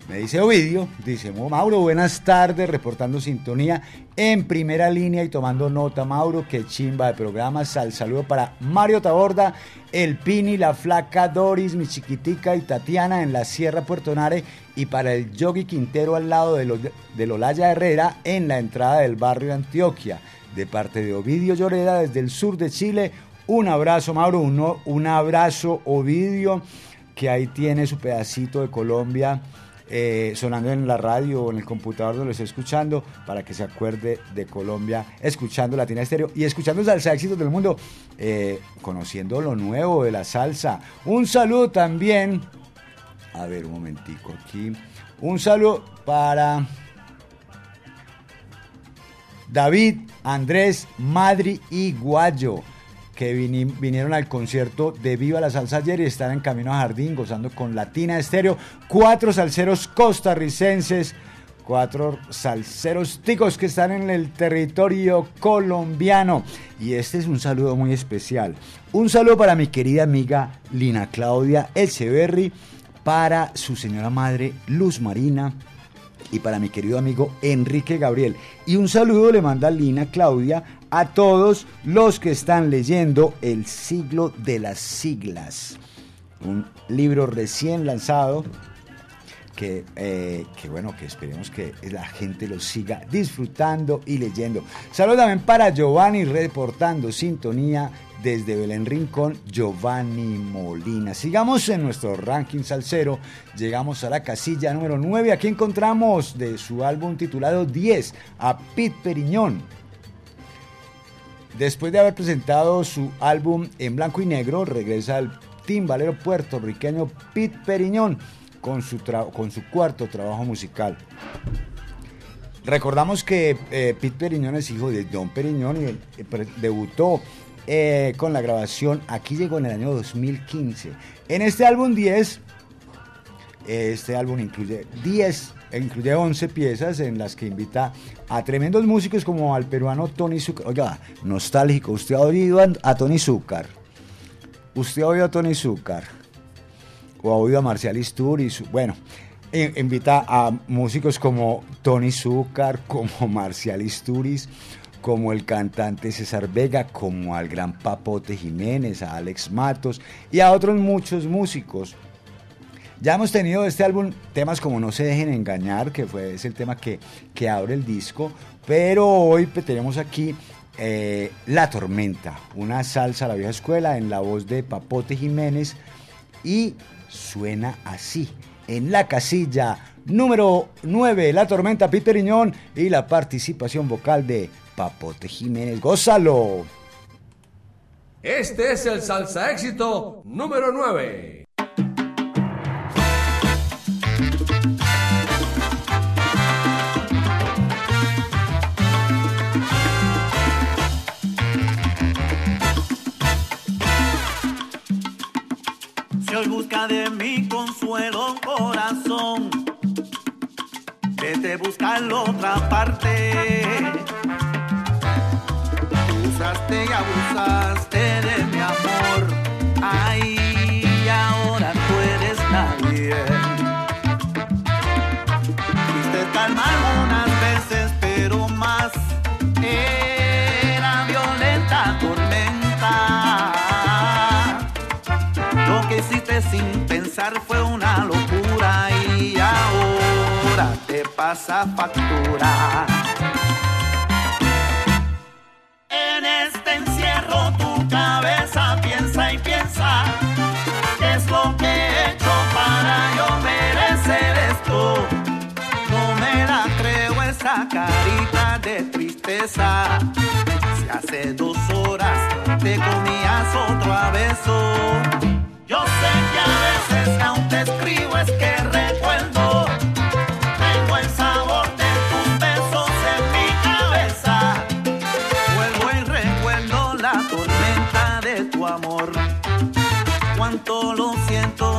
Me dice Ovidio, dice Mauro, buenas tardes, reportando sintonía en primera línea y tomando nota, Mauro, que chimba de programa. Sal saludo para Mario Taborda, El Pini, La Flaca, Doris, mi chiquitica y Tatiana en la Sierra Puerto Nare y para el Yogi Quintero al lado de, los, de Lolaya Herrera en la entrada del barrio Antioquia. De parte de Ovidio Lloreda desde el sur de Chile, un abrazo, Mauro, uno, un abrazo, Ovidio, que ahí tiene su pedacito de Colombia eh, sonando en la radio o en el computador donde lo esté escuchando para que se acuerde de Colombia, escuchando Latina Estéreo y escuchando salsa éxitos del mundo, eh, conociendo lo nuevo de la salsa. Un saludo también, a ver un momentico aquí, un saludo para David, Andrés, Madri y Guayo que vinieron al concierto de Viva la Salsa ayer y están en camino a Jardín gozando con Latina Estéreo. Cuatro salseros costarricenses, cuatro salseros ticos que están en el territorio colombiano. Y este es un saludo muy especial. Un saludo para mi querida amiga Lina Claudia Elcheverry, para su señora madre Luz Marina, y para mi querido amigo Enrique Gabriel. Y un saludo le manda Lina Claudia a todos los que están leyendo El siglo de las siglas, un libro recién lanzado que, eh, que, bueno, que esperemos que la gente lo siga disfrutando y leyendo. Saludos también para Giovanni reportando sintonía desde Belén Rincón, Giovanni Molina. Sigamos en nuestro ranking salsero, llegamos a la casilla número 9, aquí encontramos de su álbum titulado 10 a Pete Periñón. Después de haber presentado su álbum en blanco y negro, regresa al timbalero puertorriqueño Pete Periñón con su, con su cuarto trabajo musical. Recordamos que eh, Pete Periñón es hijo de Don Periñón y eh, debutó eh, con la grabación. Aquí llegó en el año 2015. En este álbum 10, este álbum incluye 10, incluye 11 piezas en las que invita a tremendos músicos como al peruano Tony Zucker. Oiga, nostálgico, usted ha oído a, Tony Zucker. Usted ha oído a Tony Zucker. O ha oído a Marcial Isturiz. Bueno, invita a músicos como Tony Zucker, como Marcial Isturiz como el cantante César Vega, como al gran Papote Jiménez, a Alex Matos y a otros muchos músicos. Ya hemos tenido este álbum temas como No se dejen engañar, que fue es el tema que, que abre el disco, pero hoy tenemos aquí eh, La Tormenta, una salsa a la vieja escuela en la voz de Papote Jiménez y suena así, en la casilla número 9, La Tormenta Peter Iñón y la participación vocal de Papote Jiménez. ¡Gózalo! Este es el salsa éxito número 9. Si hoy busca de mi consuelo corazón, vete a buscarlo otra parte y abusaste de mi amor. Ay, ahora tú eres nadie. Fuiste calma algunas veces, pero más era violenta tormenta. Lo que hiciste sin pensar fue una locura y ahora te pasa factura. Si hace dos horas te comías otro beso. Yo sé que a veces aún te escribo es que recuerdo. Tengo el sabor de tus besos en mi cabeza. Vuelvo y recuerdo la tormenta de tu amor. Cuánto lo siento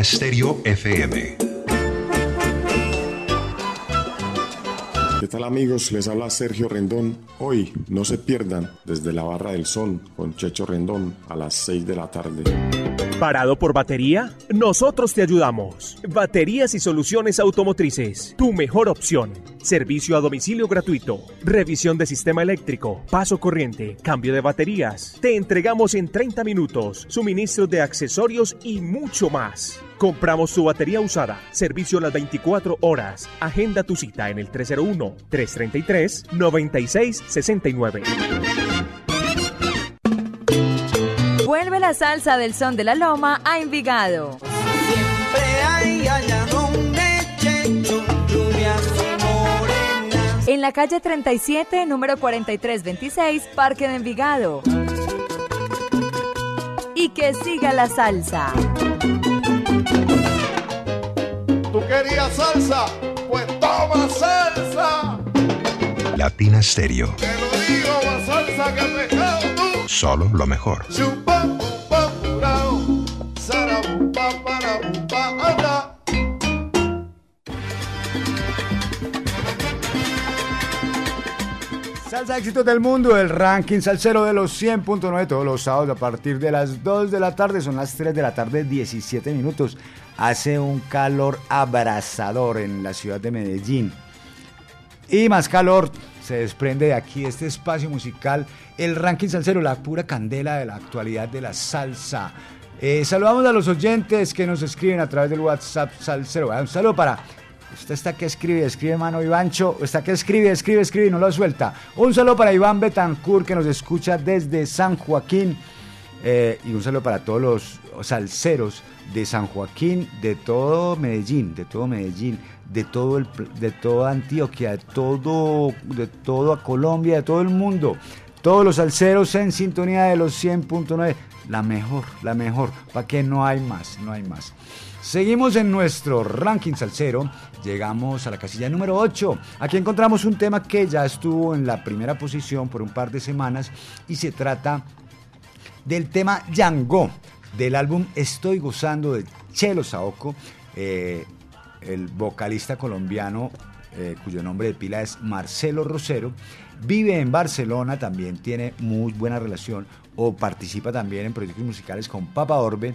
Latina Stereo FM. ¿Qué tal amigos? Les habla Sergio Rendón. Hoy no se pierdan desde la Barra del Sol con Checho Rendón a las 6 de la tarde. ¿Parado por batería? Nosotros te ayudamos. Baterías y soluciones automotrices. Tu mejor opción. Servicio a domicilio gratuito. Revisión de sistema eléctrico. Paso corriente. Cambio de baterías. Te entregamos en 30 minutos. Suministro de accesorios y mucho más. Compramos tu batería usada. Servicio las 24 horas. Agenda tu cita en el 301-333-9669. Vuelve la salsa del son de la loma a Envigado. Siempre hay allá donde Checho, morenas. En la calle 37, número 4326, Parque de Envigado. Y que siga la salsa. ¿Tú querías salsa? Pues toma salsa. Latina Stereo. Te lo digo, más salsa que pescado tú. Solo lo mejor. Anda. Salsa éxitos del mundo, el ranking salsero de los 100.9 todos los sábados a partir de las 2 de la tarde, son las 3 de la tarde, 17 minutos. Hace un calor abrasador en la ciudad de Medellín. Y más calor se desprende de aquí este espacio musical, el ranking salsero, la pura candela de la actualidad de la salsa. Eh, saludamos a los oyentes que nos escriben a través del WhatsApp salsero. Un saludo para Usted está que escribe, escribe mano Ivancho, está que escribe, escribe, escribe y no lo suelta. Un saludo para Iván Betancourt que nos escucha desde San Joaquín eh, y un saludo para todos los salseros de San Joaquín, de todo Medellín, de todo Medellín, de todo el, de toda Antioquia, de todo, de toda Colombia, de todo el mundo. Todos los salseros en sintonía de los 100.9. La mejor, la mejor. ¿Para que no hay más? No hay más. Seguimos en nuestro ranking salsero. Llegamos a la casilla número 8. Aquí encontramos un tema que ya estuvo en la primera posición por un par de semanas y se trata del tema Yango del álbum Estoy gozando de Chelo Saoco, eh, el vocalista colombiano eh, cuyo nombre de pila es Marcelo Rosero. Vive en Barcelona, también tiene muy buena relación o participa también en proyectos musicales con Papa Orbe.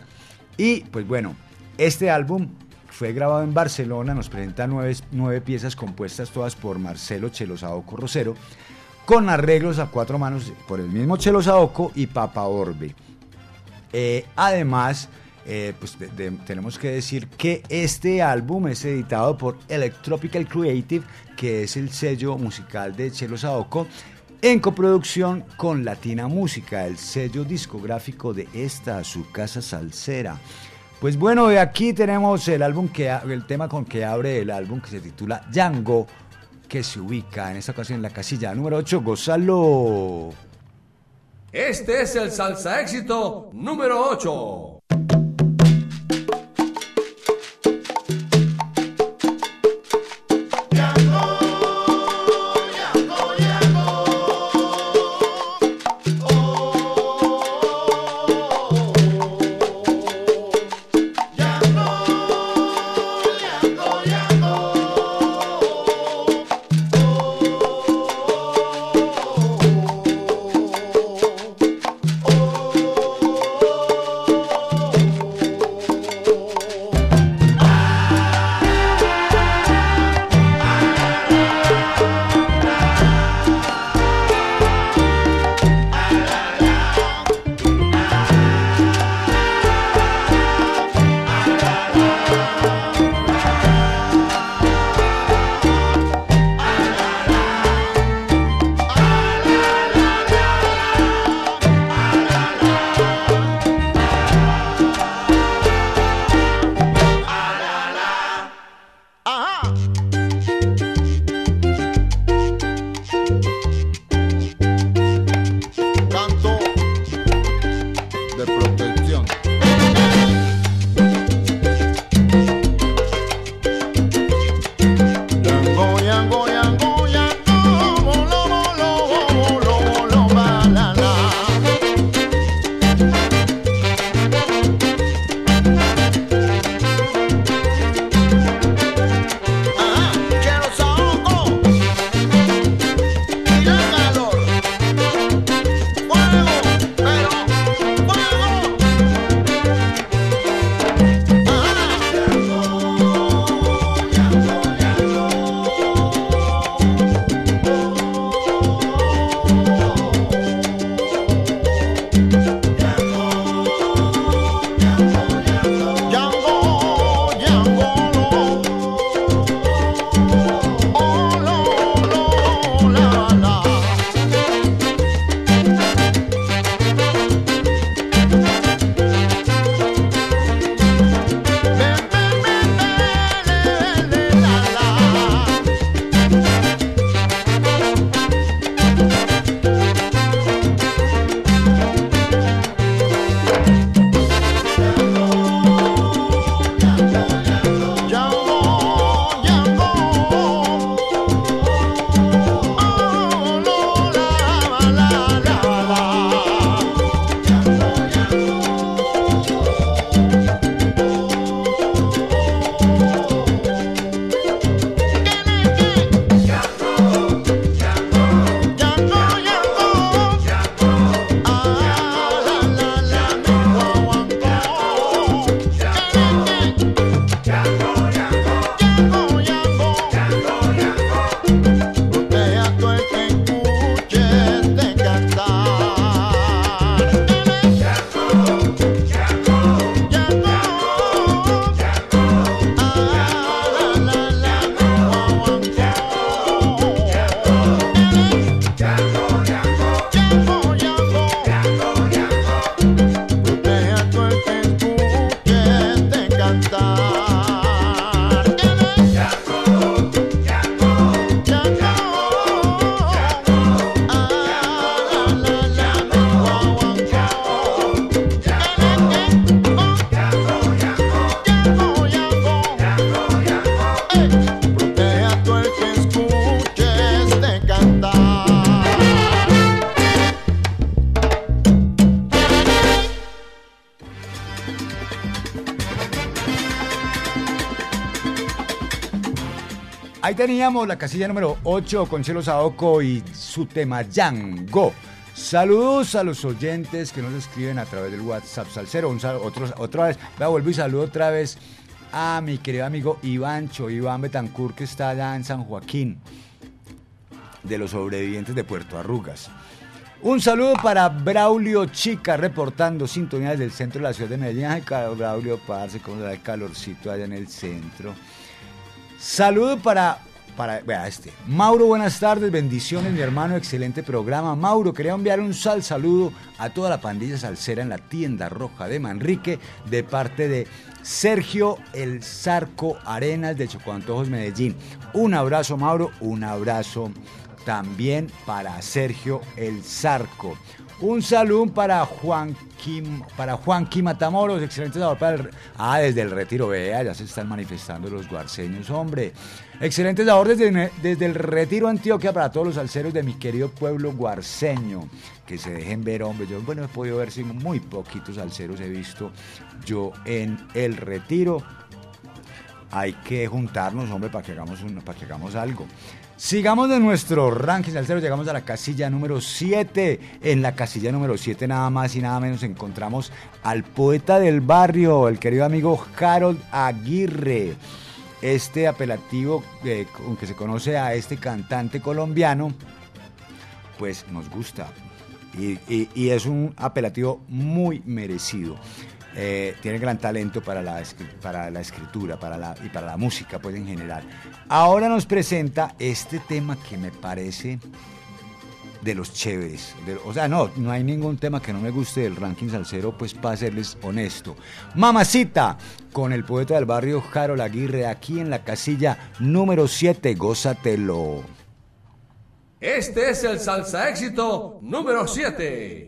Y pues bueno, este álbum fue grabado en Barcelona, nos presenta nueve, nueve piezas compuestas todas por Marcelo Chelo Saoco Rosero, con arreglos a cuatro manos por el mismo Chelo Saoco y Papa Orbe. Eh, además, eh, pues tenemos que decir que este álbum es editado por Electropical Creative, que es el sello musical de Chelo Saoco, en coproducción con Latina Música, el sello discográfico de esta, su casa salsera. Pues bueno, aquí tenemos el álbum que el tema con que abre el álbum que se titula Django, que se ubica en esta ocasión en la casilla número 8, Gozalo. Este es el salsa éxito número 8. Teníamos la casilla número 8 con Chelo Saoco y su tema Yango. Saludos a los oyentes que nos escriben a través del WhatsApp Salcero. Un otra vez, voy a volver y saludo otra vez a mi querido amigo Ivancho, Iván Betancourt, que está allá en San Joaquín, de los sobrevivientes de Puerto Arrugas. Un saludo para Braulio Chica, reportando sintonía desde el centro de la ciudad de Medellín. Braulio, parce, cómo da el calorcito allá en el centro. Saludo para, para, este. Mauro, buenas tardes, bendiciones, mi hermano, excelente programa. Mauro, quería enviar un sal saludo a toda la pandilla salsera en la tienda roja de Manrique, de parte de Sergio El Zarco Arenas de Chocoantojos Medellín. Un abrazo, Mauro, un abrazo también para Sergio El Zarco. Un saludo para Juan Kim, para Juan Kim Matamoros, excelente sabor para el, ah, desde el retiro, vea, ya se están manifestando los guarceños, hombre. Excelente sabor desde, desde el retiro Antioquia para todos los alceros de mi querido pueblo guarceño. Que se dejen ver, hombre. Yo, bueno, he podido ver, sí, muy poquitos alceros he visto yo en el retiro hay que juntarnos, hombre, para que hagamos, un- para que hagamos algo. Sigamos de nuestro ranking salsero, llegamos a la casilla número 7. En la casilla número 7 nada más y nada menos encontramos al poeta del barrio, el querido amigo Harold Aguirre. Este apelativo eh, con que se conoce a este cantante colombiano, pues nos gusta. Y, es un apelativo muy merecido. Eh, tiene gran talento para la, para la escritura para la, y para la música, pues en general. Ahora nos presenta este tema que me parece de los chéveres. o sea, no, no hay ningún tema que no me guste del ranking salsero, pues para serles honesto. Mamacita, con el poeta del barrio Harold Aguirre, aquí en la casilla número 7, gózatelo. Este es el salsa éxito número 7.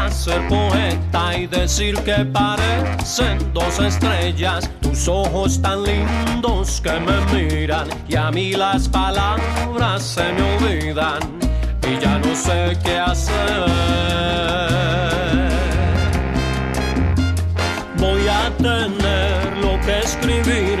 ser poeta y decir que parecen dos estrellas, tus ojos tan lindos que me miran y a mí las palabras se me olvidan y ya no sé qué hacer. Voy a tener lo que escribir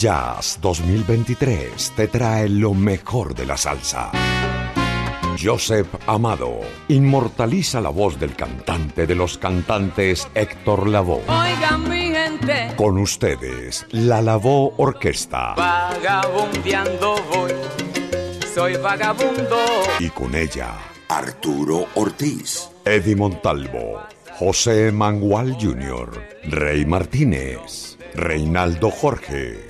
Medellas 2023 te trae lo mejor de la salsa. Joseph Amado inmortaliza la voz del cantante de los cantantes Héctor Lavoe. Oigan mi gente, Con ustedes, la Lavoe Orquesta. vagabundeando voy, soy vagabundo. Y con ella, Arturo Ortiz, Eddie Montalvo, José Mangual Jr., Rey Martínez, Reinaldo Jorge,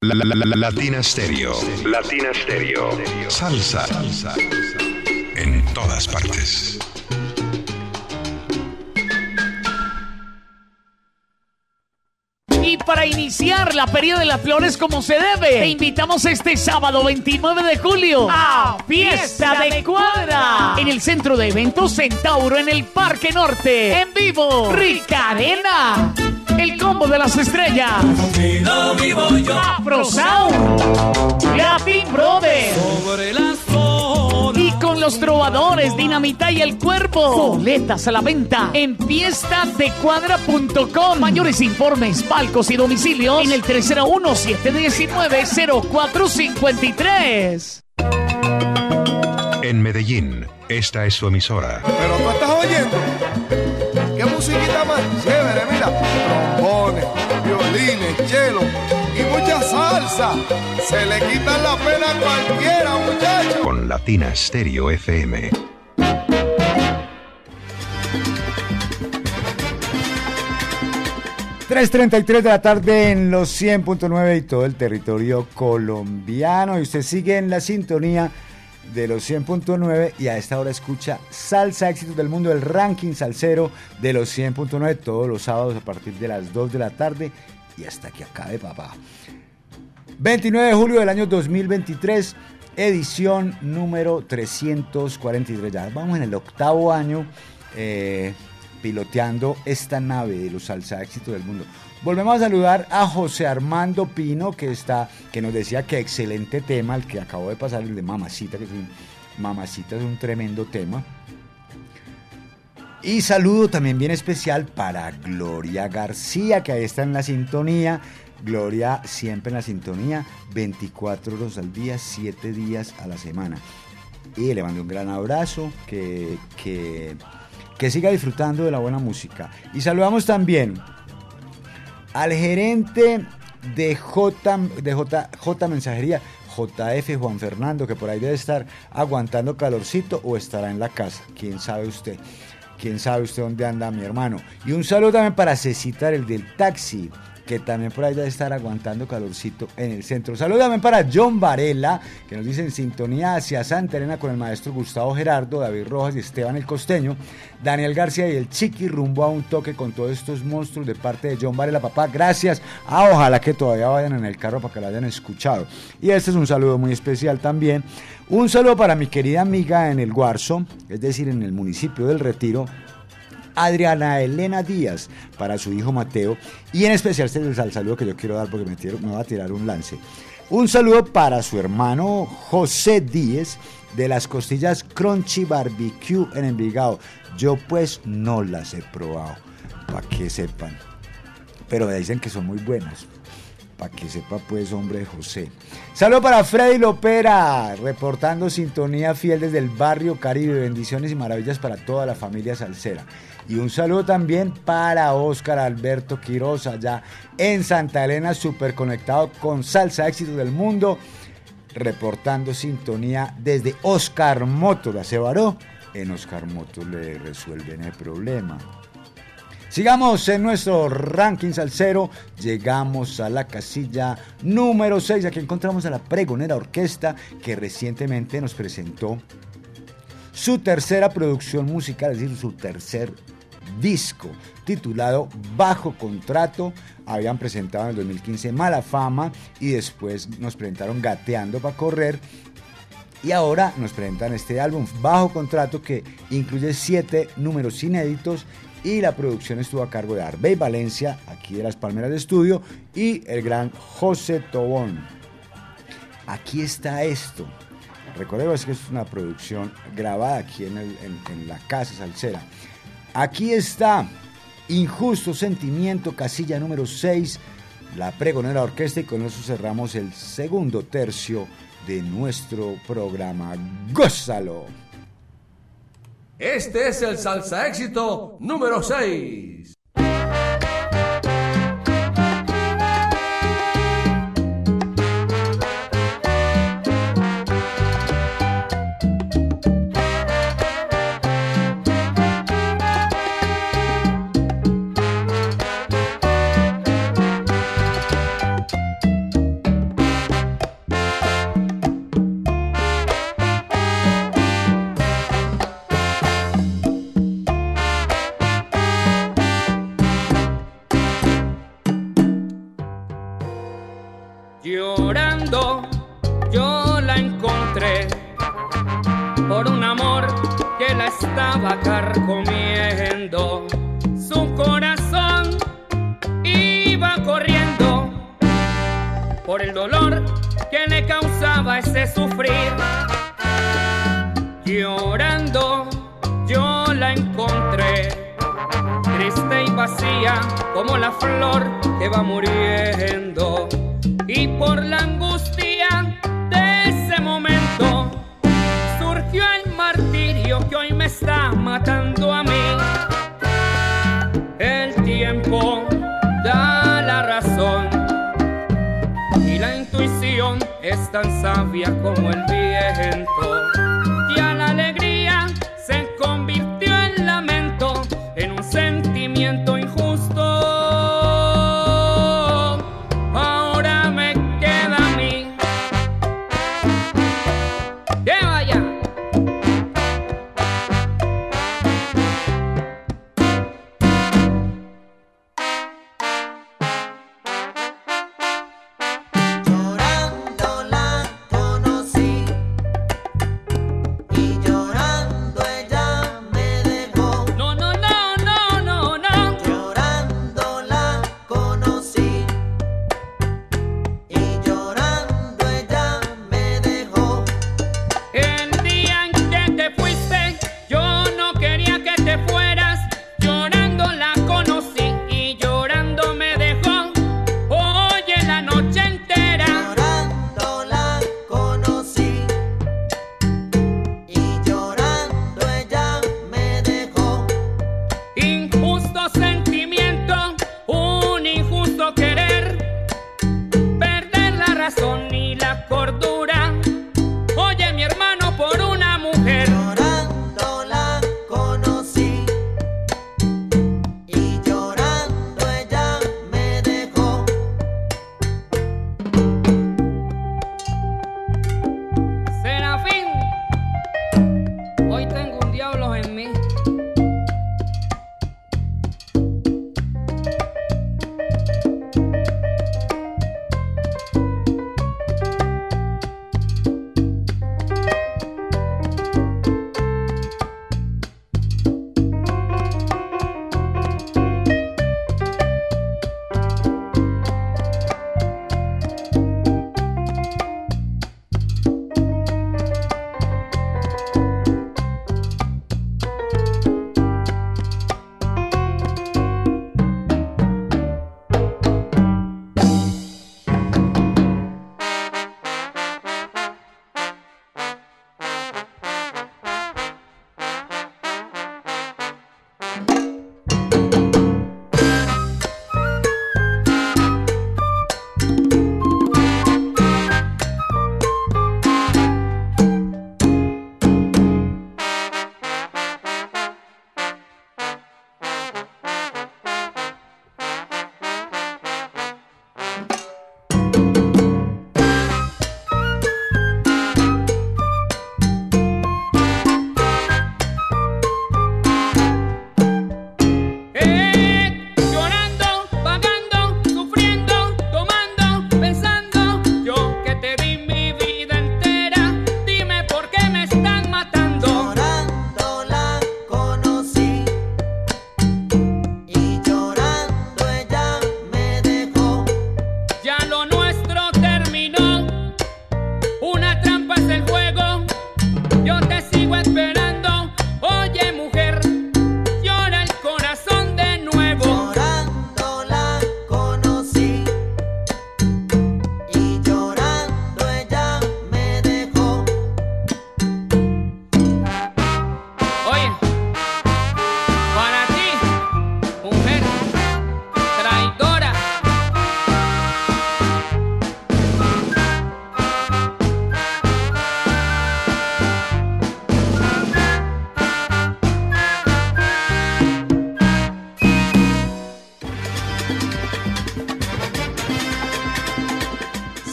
La, la- la- la- Latina Stereo. Latina Stereo. Salsa. En todas partes. Y para iniciar la Feria de las Flores como se debe, te invitamos este sábado 29 de julio a Fiesta de Cuadra en el centro de eventos Centauro en el Parque Norte. En vivo, Rica Arena. El combo de las estrellas. No vivo yo. Afro Sound. Latin Brothers. Sobre las. Y con los trovadores Dinamita y el Cuerpo. Boletas a la venta en fiestadecuadra.com. Mayores informes, palcos y domicilios en el 301-719-0453. En Medellín, esta es su emisora. Pero tú estás oyendo. ¿Qué musiquita más chévere? Se le quita la pena a cualquiera, muchachos. Con Latina Stereo FM. ...3.33 de la tarde en los 100.9 y todo el territorio colombiano. Y usted sigue en la sintonía de los 100.9 y a esta hora escucha Salsa Éxitos del Mundo, el ranking salsero de los 100.9 todos los sábados a partir de las 2 de la tarde y hasta que acabe papá. 29 de julio del año 2023, edición número 343. Ya vamos en el octavo año eh, piloteando esta nave de los salsa éxitos del mundo. Volvemos a saludar a José Armando Pino, que está, que nos decía que excelente tema, el que acabo de pasar, el de Mamacita, que es un, Mamacita es un tremendo tema. Y saludo también bien especial para Gloria García, que ahí está en la sintonía. Gloria siempre en la sintonía, 24 horas al día, 7 días a la semana. Y le mando un gran abrazo, que, que, que siga disfrutando de la buena música. Y saludamos también al gerente de J, de J, J Mensajería, JF Juan Fernando, que por ahí debe estar aguantando calorcito o estará en la casa. ¿Quién sabe usted? ¿Quién sabe usted dónde anda mi hermano? Y un saludo también para Cecita, el del taxi. Que también por ahí debe estar aguantando calorcito en el centro. Saludos también para John Varela, que nos dice en sintonía hacia Santa Elena con el maestro Gustavo Gerardo, David Rojas y Esteban el Costeño, Daniel García y el Chiqui rumbo a un toque con todos estos monstruos de parte de John Varela. Papá, gracias. Ah, ojalá que todavía vayan en el carro para que lo hayan escuchado. Y este es un saludo muy especial también. Un saludo para mi querida amiga en el Guarzo, es decir, en el municipio del Retiro, Adriana Elena Díaz para su hijo Mateo y en especial saludo que yo quiero dar porque me, va a tirar un lance. Un saludo para su hermano José Díez de las costillas Crunchy Barbecue en Envigado. Yo pues no las he probado, para que sepan. Pero me dicen que son muy buenas. Para que sepa pues, hombre José. Saludo para Freddy Lopera, reportando sintonía fiel desde el barrio Caribe. Bendiciones y maravillas para toda la familia salsera. Y un saludo también para Óscar Alberto Quiroz, allá en Santa Elena, súper conectado con Salsa Éxito del Mundo, reportando sintonía desde Oscar Motos. La Cebaró. En Oscar Motos le resuelven el problema. Sigamos en nuestro ranking salsero. Llegamos a la casilla número 6. Aquí encontramos a la Pregonera Orquesta que recientemente nos presentó su tercera producción musical, es decir, su tercer disco titulado Bajo Contrato. Habían presentado en el 2015 Mala Fama y después nos presentaron Gateando para Correr. Y ahora nos presentan este álbum Bajo Contrato que incluye siete números inéditos y la producción estuvo a cargo de Arbey Valencia, aquí de las Palmeras de Estudio, y el gran José Tobón. Aquí está esto. Recordemos que es una producción grabada aquí en, en la Casa Salsera. Aquí está Injusto Sentimiento, casilla número 6, la pregonera orquesta y con eso cerramos el segundo tercio de nuestro programa. ¡Gózalo! Este es el salsa éxito número 6.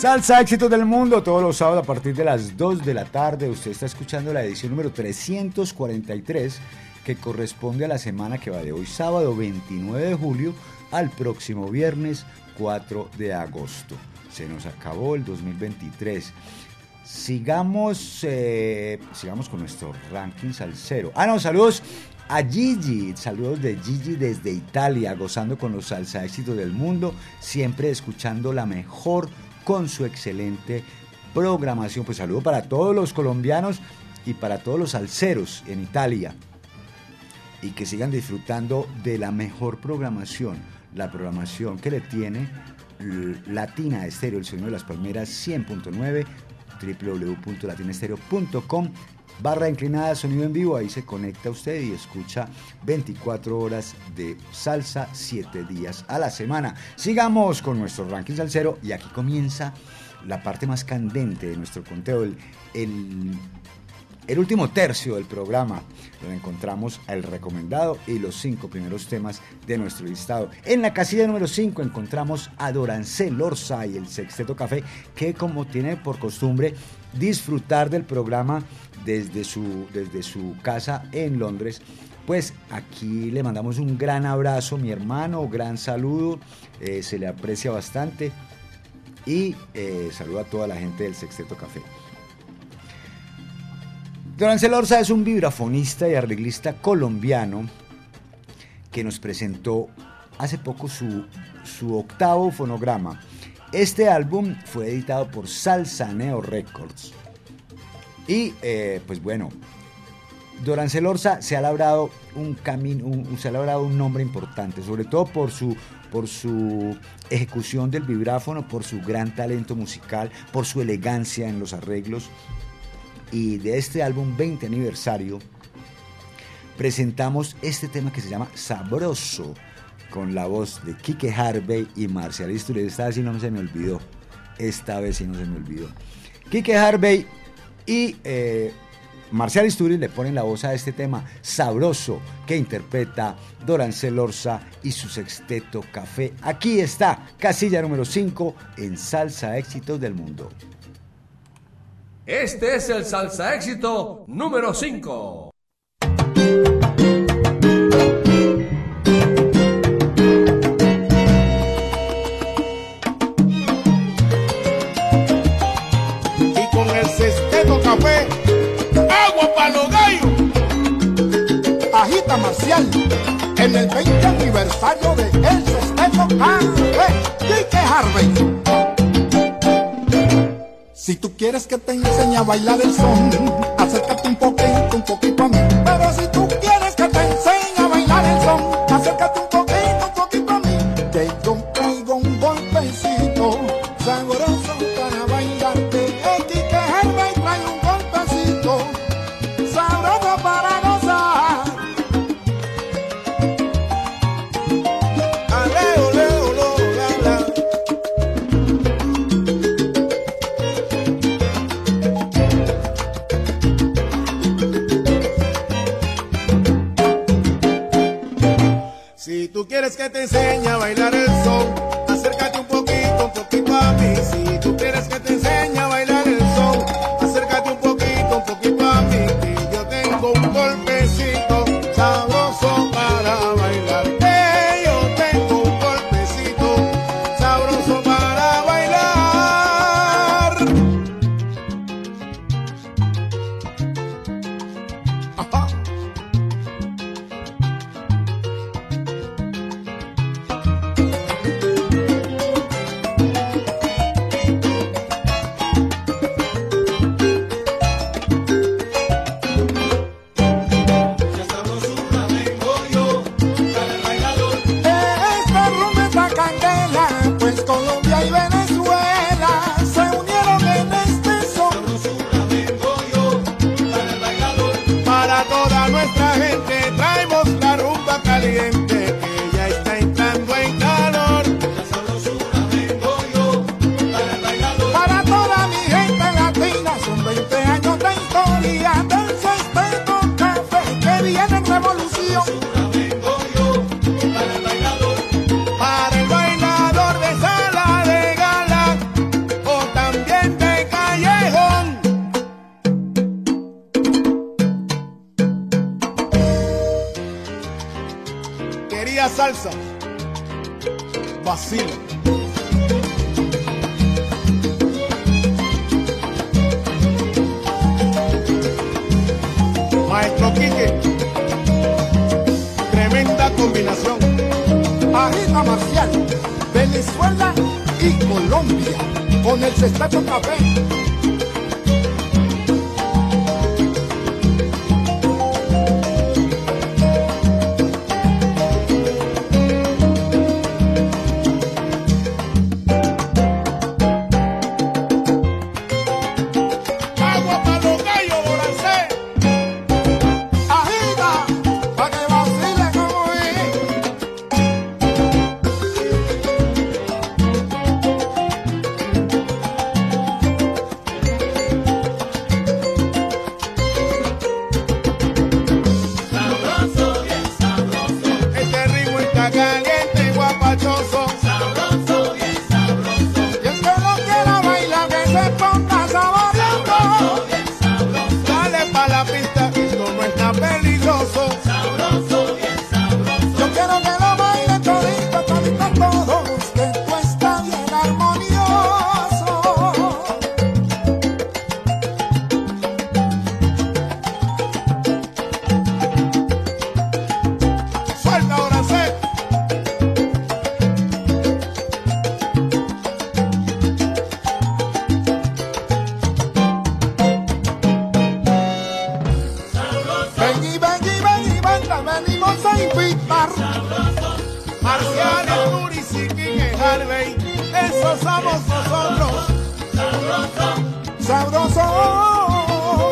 Salsa Éxitos del Mundo, todos los sábados a partir de las 2 de la tarde. Usted está escuchando la edición número 343 que corresponde a la semana que va de hoy sábado 29 de julio al próximo viernes 4 de agosto. Se nos acabó el 2023. Sigamos, eh, sigamos con nuestro ranking salsero. Ah, no, saludos a Gigi, saludos de Gigi desde Italia, gozando con los salsa éxitos del mundo, siempre escuchando la mejor con su excelente programación. Pues saludo para todos los colombianos y para todos los salseros en Italia. Y que sigan disfrutando de la mejor programación, la programación que le tiene Latina Estéreo, el sonido de las palmeras 100.9, www.latinaestereo.com barra inclinada sonido en vivo, ahí se conecta usted y escucha 24 horas de salsa, 7 días a la semana. Sigamos con nuestro ranking salsero y aquí comienza la parte más candente de nuestro conteo, el, el, último tercio del programa, donde encontramos el recomendado y los cinco primeros temas de nuestro listado. En la casilla número 5 encontramos a Dorancel Orsa y el Sexteto Café, que como tiene por costumbre disfrutar del programa desde su, desde su casa en Londres. Pues aquí le mandamos un gran abrazo, mi hermano, gran saludo, eh, se le aprecia bastante y eh, saludo a toda la gente del Sexteto Café. Dorancel Orsa es un vibrafonista y arreglista colombiano que nos presentó hace poco su, su octavo fonograma. Este álbum fue editado por Salsaneo Records. Y eh, pues bueno, Dorancel Orsa se ha labrado un camino, un- se ha labrado un nombre importante, sobre todo por su, por su ejecución del vibráfono, por su gran talento musical, por su elegancia en los arreglos. Y de este álbum 20 aniversario presentamos este tema que se llama Sabroso, con la voz de Kike Harvey y Marcial Isturiz. Esta vez sí no se me olvidó. Esta vez sí no se me olvidó. Kike Harvey y eh, Marcial Isturiz le ponen la voz a este tema sabroso que interpreta Dorancel Orsa y su sexteto café. Aquí está, casilla número 5 en Salsa Éxitos del Mundo. Este es el salsa éxito número 5. En el 20 aniversario de El Sesteto. Kike Harvey. Si tú quieres que te enseñe a bailar el son, acércate un poquito, un poquito a mí. Pero si tú quieres quieres que te enseñe a bailar el son, acércate un poquito, un poquito a mí. Si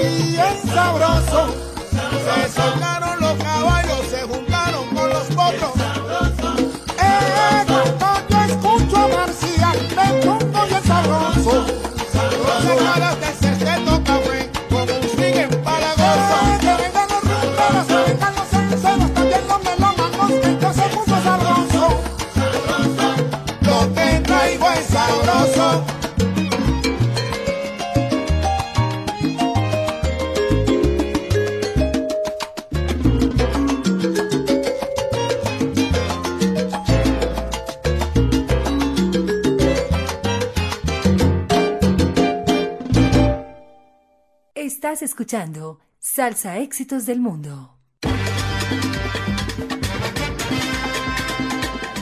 y es sabroso. Salsa Éxitos del Mundo.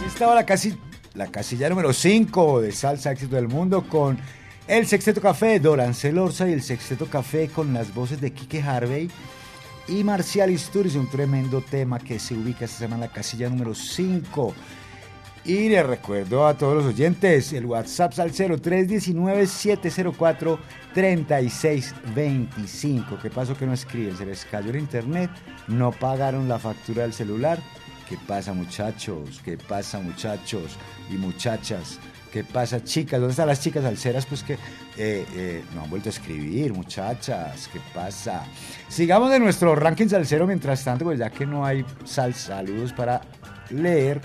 Estaba la, casi, la casilla número 5 de Salsa Éxito del Mundo con el Sexteto Café, Dorancel Orza y el Sexteto Café con las voces de Kike Harvey y Marcial Isturiz, un tremendo tema que se ubica esta semana en la casilla número 5. Y les recuerdo a todos los oyentes, el WhatsApp al 0319-704-3625. ¿Qué pasó que no escriben? Se les cayó el internet, no pagaron la factura del celular. ¿Qué pasa muchachos? ¿Qué pasa muchachos y muchachas? ¿Qué pasa chicas? ¿Dónde están las chicas alceras? Pues que eh, eh, no han vuelto a escribir, muchachas. ¿Qué pasa? Sigamos de nuestro ranking salsero mientras tanto, pues ya que no hay sal saludos para leer.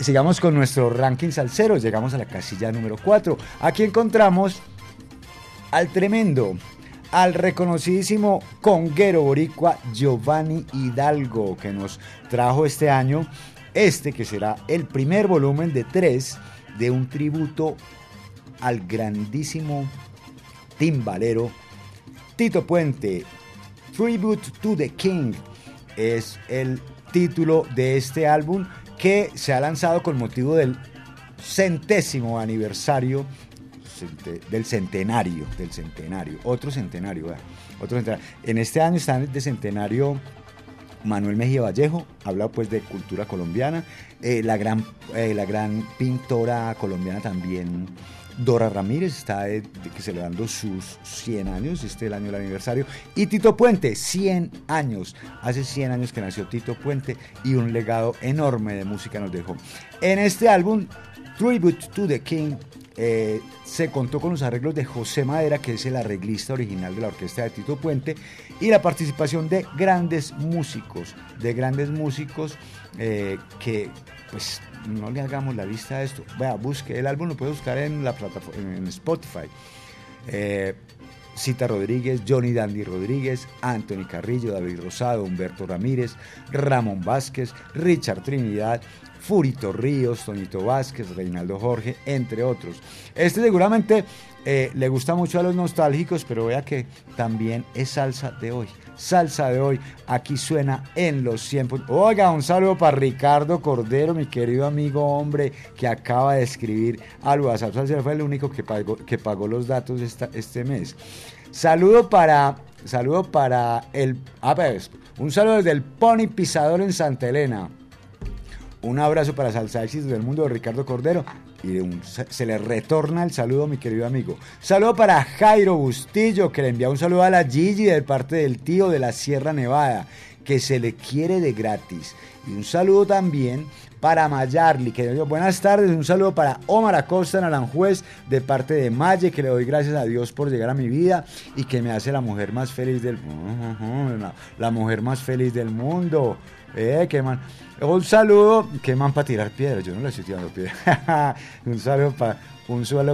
Sigamos con nuestro ranking salsero. Llegamos a la casilla número 4. Aquí encontramos al tremendo, al reconocidísimo conguero boricua Giovanni Hidalgo, que nos trajo este año este que será el primer volumen de tres de un tributo al grandísimo timbalero Tito Puente. Tribute to the King es el título de este álbum que se ha lanzado con motivo del centésimo aniversario del centenario, del centenario, otro centenario, centenario. En este año están de centenario Manuel Mejía Vallejo, habla pues de cultura colombiana, eh, la, gran, eh, la gran pintora colombiana también, Dora Ramírez, está eh, celebrando sus 100 años, este es el año del aniversario, y Tito Puente, 100 años, hace 100 años que nació Tito Puente y un legado enorme de música nos dejó. En este álbum, Tribute to the King, eh, se contó con los arreglos de José Madera, que es el arreglista original de la orquesta de Tito Puente, y la participación de grandes músicos, de grandes músicos eh, que, pues, no le hagamos la lista a esto. Vea, busque, el álbum lo puede buscar en la plataforma, en Spotify. Eh, Cita Rodríguez, Johnny Dandy Rodríguez, Anthony Carrillo, David Rosado, Humberto Ramírez, Ramón Vázquez, Richard Trinidad, Furito Ríos, Toñito Vázquez, Reinaldo Jorge, entre otros. Este seguramente eh, le gusta mucho a los nostálgicos, pero vea que también es salsa de hoy. Salsa de hoy, aquí suena en los 100. pu- Oiga, un saludo para Ricardo Cordero, mi querido amigo hombre, que acaba de escribir al WhatsApp. Salsero fue el único que pagó, que pagó los datos este mes. Saludo para, saludo para el, a ver, un saludo desde el Pony Pisador en Santa Elena. Un abrazo para Salsa Éxitos del Mundo de Ricardo Cordero. Y se, le retorna el saludo, mi querido amigo. Saludo para Jairo Bustillo, que le envía un saludo a la Gigi de parte del tío de la Sierra Nevada, que se le quiere de gratis. Y un saludo también para Mayarli, que le digo buenas tardes. Un saludo para Omar Acosta en Aranjuez, de parte de Maye, que le doy gracias a Dios por llegar a mi vida y que me hace la mujer más feliz del mundo. La, mujer más feliz del mundo. Eh, qué man. Un saludo, qué man para tirar piedras. Yo no le estoy tirando piedras. un saludo para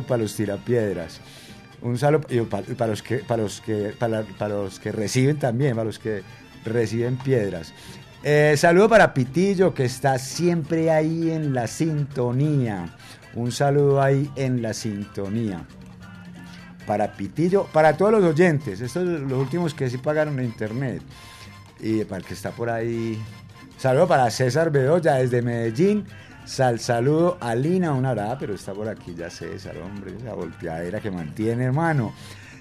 para los tirapiedras. Un saludo y pa- y para, los que para los que para, para los que reciben también, para los que reciben piedras. Eh, saludo para Pitillo que está siempre ahí en la sintonía. Un saludo ahí en la sintonía. Para Pitillo, para todos los oyentes, estos son los últimos que sí pagaron en internet. Y para el que está por ahí, saludo para César Bedoya desde Medellín. Sal, saludo a Lina, una hora, pero está por aquí ya César, hombre, esa golpeadera que mantiene, hermano.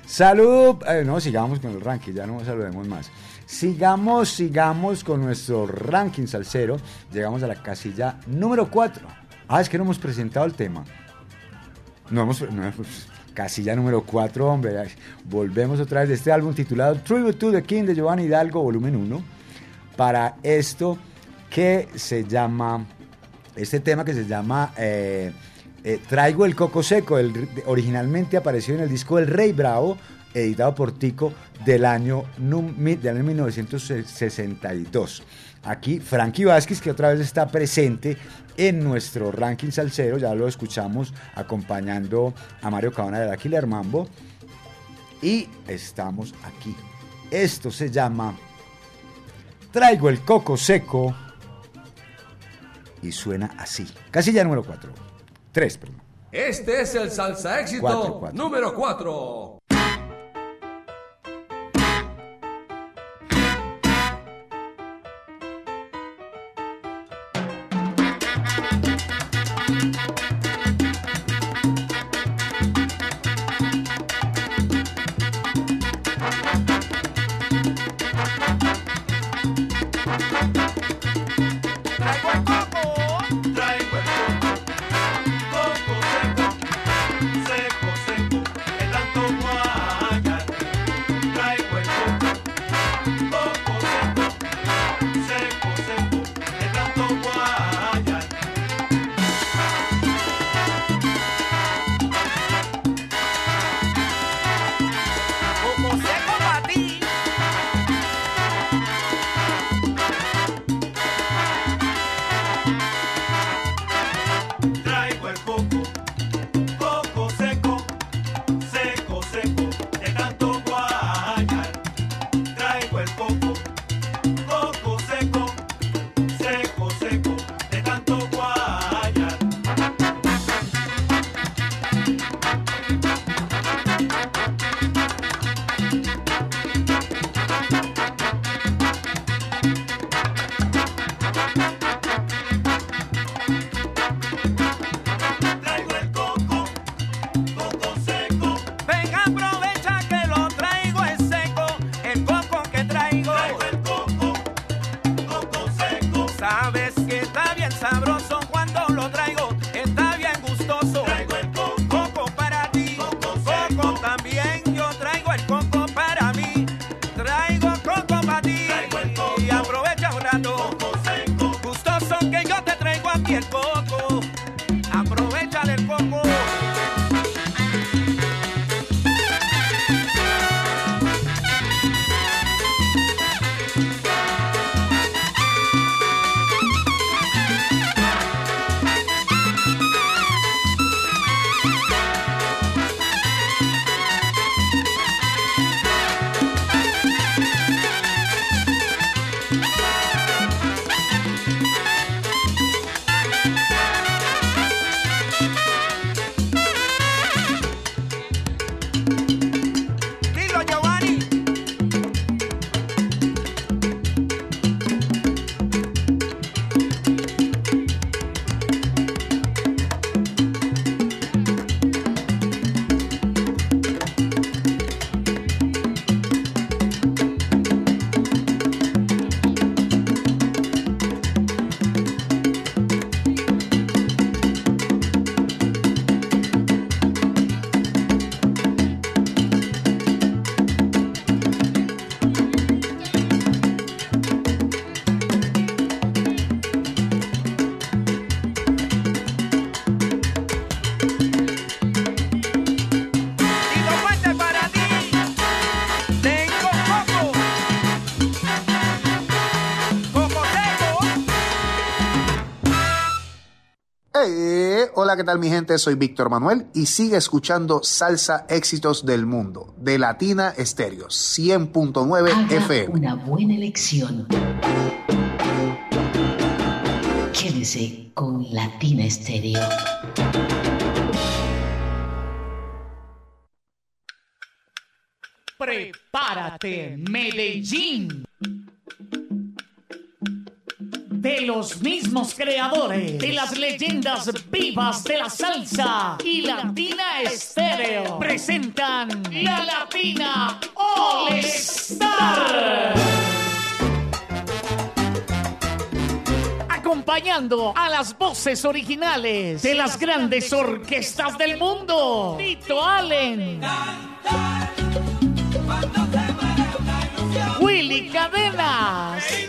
Saludo, eh, no, sigamos con el ranking, ya no saludemos más. Sigamos, sigamos con nuestro ranking salsero. Llegamos a la casilla número 4. Ah, es que no hemos presentado el tema. No hemos, no hemos- casilla número 4, hombre. Volvemos otra vez de este álbum titulado Tribute to the King de Giovanni Hidalgo, volumen 1. Para esto que se llama, este tema que se llama eh, eh, Traigo el Coco Seco, originalmente apareció en el disco El Rey Bravo, editado por Tico del año, del año 1962. Aquí Frankie Vázquez, que otra vez está presente en nuestro ranking salsero, ya lo escuchamos acompañando a Mario Cabana de Killer Mambo. Y estamos aquí. Esto se llama Traigo el coco seco y suena así. Casilla número 4. 3, perdón. Este es el salsa éxito Cuatro, cuatro. número 4. Hola, ¿qué tal mi gente? Soy Víctor Manuel y sigue escuchando Salsa Éxitos del Mundo de Latina Estéreo 100.9 FM. Una buena elección. Quédese con Latina Estéreo. De la salsa y Latina Estéreo presentan la Latina All Star. Acompañando a las voces originales de las grandes orquestas del mundo. Tito Allen. Willy Cadenas.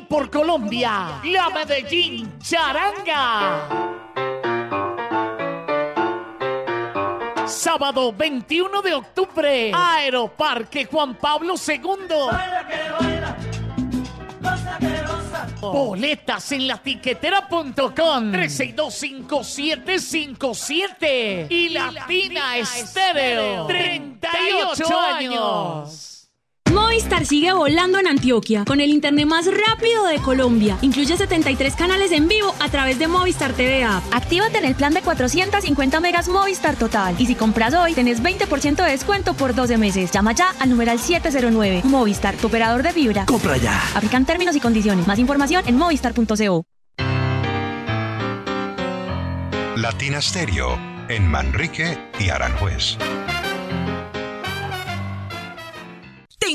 Y por Colombia, la Medellín Charanga. Sábado 21 de octubre, Aeroparque Juan Pablo II. Boletas en latiquetera.com 3625757 y Latina Estéreo 38 años. Movistar sigue volando en Antioquia con el internet más rápido de Colombia. Incluye 73 canales en vivo a través de Movistar TV App. Actívate en el plan de 450 megas Movistar Total. Y si compras hoy, tenés 20% de descuento por 12 meses. Llama ya al numeral 709. Movistar, tu operador de fibra. Compra ya. Aplican términos y condiciones. Más información en movistar.co. Latina Stereo en Manrique y Aranjuez.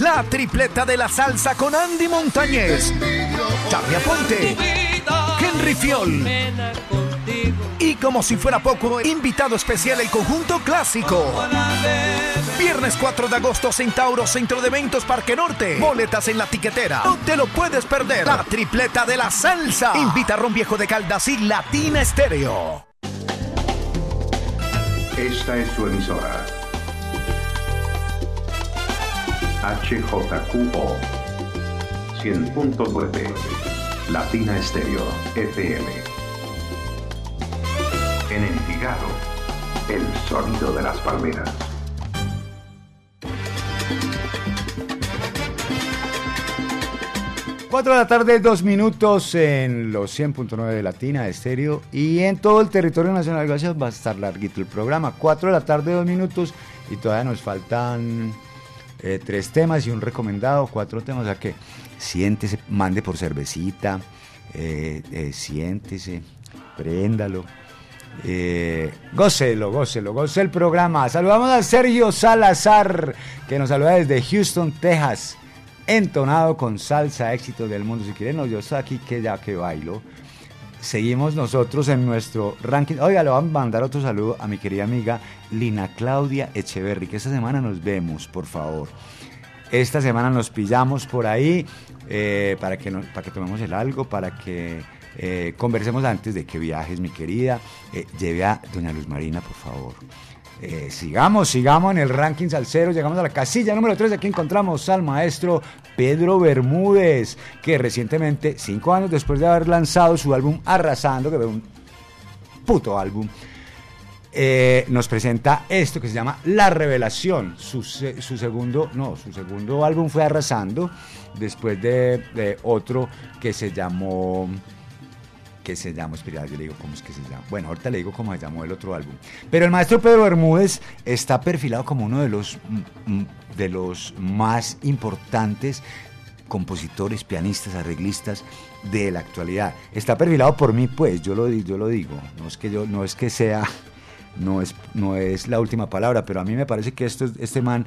La tripleta de la salsa con Andy Montañez, Charlie Aponte, Henry Fiol. Y como si fuera poco, invitado especial el conjunto clásico. Viernes 4 de agosto, Centauro, Centro de Eventos, Parque Norte. Boletas en la tiquetera. No te lo puedes perder. La tripleta de la salsa. Invita a Ron Viejo de Caldas y Latina Estéreo. Esta es su emisora. HJQO 100.9 Latina Estéreo FM. En Envigado, el sonido de las palmeras. Cuatro de la tarde, dos minutos en los 100.9 de Latina Estéreo y en todo el territorio nacional. Gracias, va a estar larguito el programa. Cuatro de la tarde, dos minutos y todavía nos faltan eh, tres temas y un recomendado, cuatro temas. O sea que siéntese, mande por cervecita, eh, eh, siéntese, préndalo. Eh, gócelo, gócelo, goce el programa. Saludamos a Sergio Salazar, que nos saluda desde Houston, Texas. Entonado con salsa, éxito del mundo. Si quieren, no, yo estoy aquí que ya que bailo. Seguimos nosotros en nuestro ranking. Oiga, le vamos a mandar otro saludo a mi querida amiga Lina Claudia Echeverry, que esta semana nos vemos, por favor. Esta semana nos pillamos por ahí eh, para, que no- para que tomemos el algo, para que eh, conversemos antes de que viajes, mi querida. Eh, lleve a doña Luz Marina, por favor. Eh, sigamos, sigamos en el ranking salsero. Llegamos a la casilla número 3. Aquí encontramos al maestro Pedro Bermúdez, que recientemente, cinco años después de haber lanzado su álbum Arrasando, que fue un puto álbum, eh, nos presenta esto que se llama La Revelación. Su, su segundo, no, su segundo álbum fue Arrasando, después de, de otro que se llamó que se llama, espera, yo le digo cómo es que se llama. Bueno, ahorita le digo cómo se llamó el otro álbum. Pero el maestro Pedro Bermúdez está perfilado como uno de los, mm, mm, de los más importantes compositores, pianistas, arreglistas de la actualidad. Está perfilado por mí, pues, yo lo, yo lo digo. No es que yo, no es que sea, no es, no es la última palabra, pero a mí me parece que esto, es- este man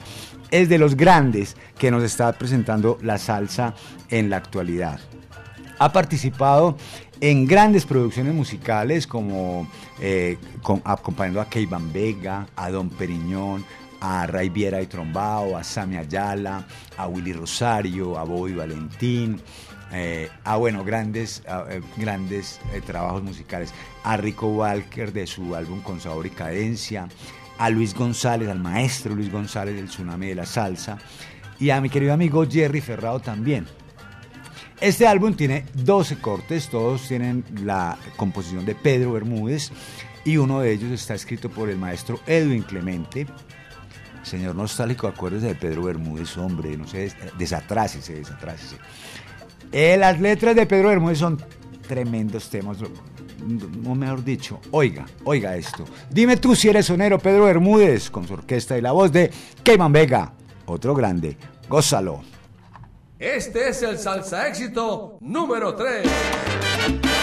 es de los grandes que nos está presentando la salsa en la actualidad ha participado en grandes producciones musicales como eh, acompañando a Keivan Vega, a Don Periñón, a Ray Viera y Trombao, a Sammy Ayala, a Willy Rosario, a Bobby Valentín, eh, a bueno, grandes, eh, grandes trabajos musicales, a Rico Walker de su álbum Con Sabor y Cadencia, a Luis González, al maestro Luis González del Tsunami de la Salsa, y a mi querido amigo Jerry Ferrado también. Este álbum tiene 12 cortes, todos tienen la composición de Pedro Bermúdez y uno de ellos está escrito por el maestro Edwin Clemente. Señor nostálgico, acuérdese de Pedro Bermúdez, hombre, no sé, des- desatrácese, desatrácese. Eh, las letras de Pedro Bermúdez son tremendos temas, no mejor dicho, oiga, oiga esto. Dime tú si eres sonero, Pedro Bermúdez, con su orquesta y la voz de Keyman Vega, otro grande, gózalo. Este es el salsa éxito número 3.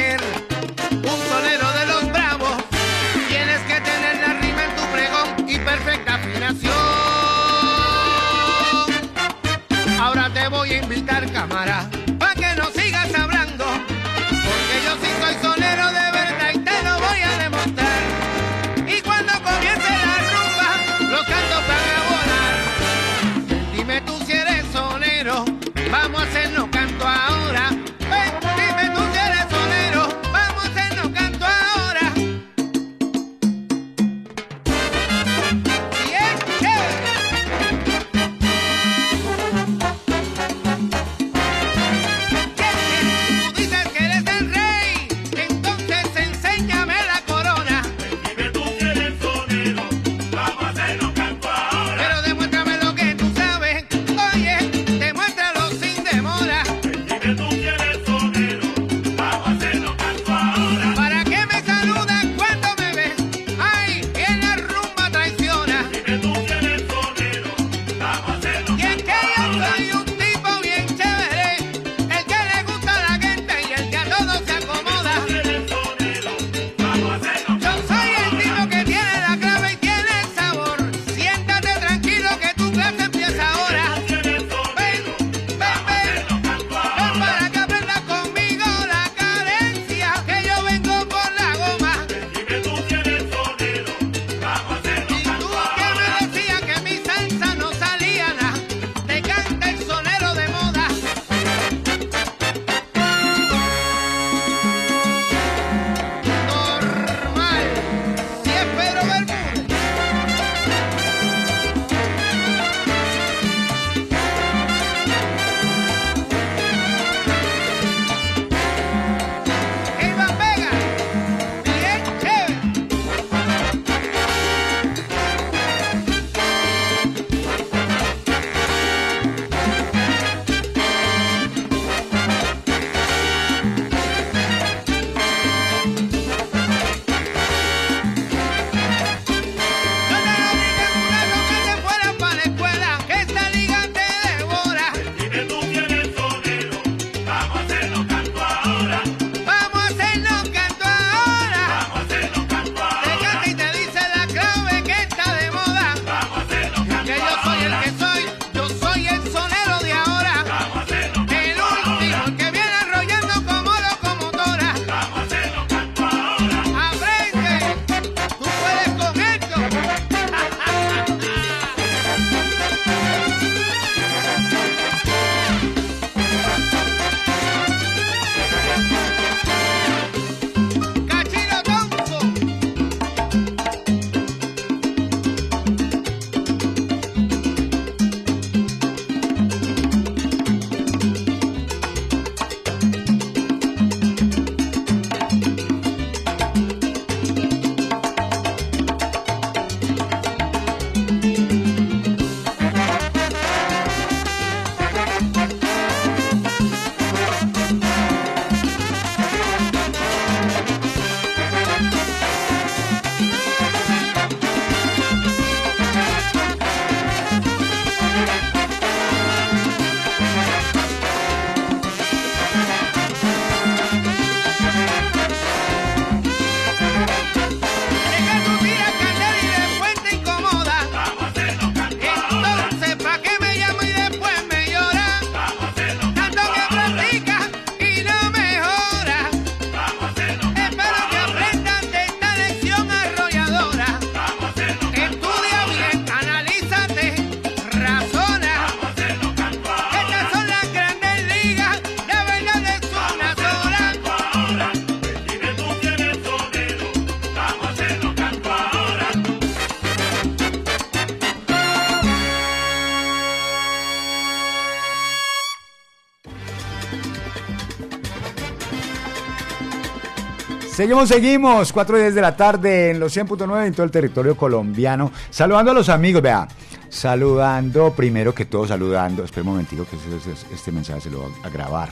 Seguimos, seguimos. 4 y 10 de la tarde en los 100.9 en todo el territorio colombiano. Saludando a los amigos, vea. Saludando, primero que todo, saludando. Espera un momentico que este mensaje se lo va a grabar.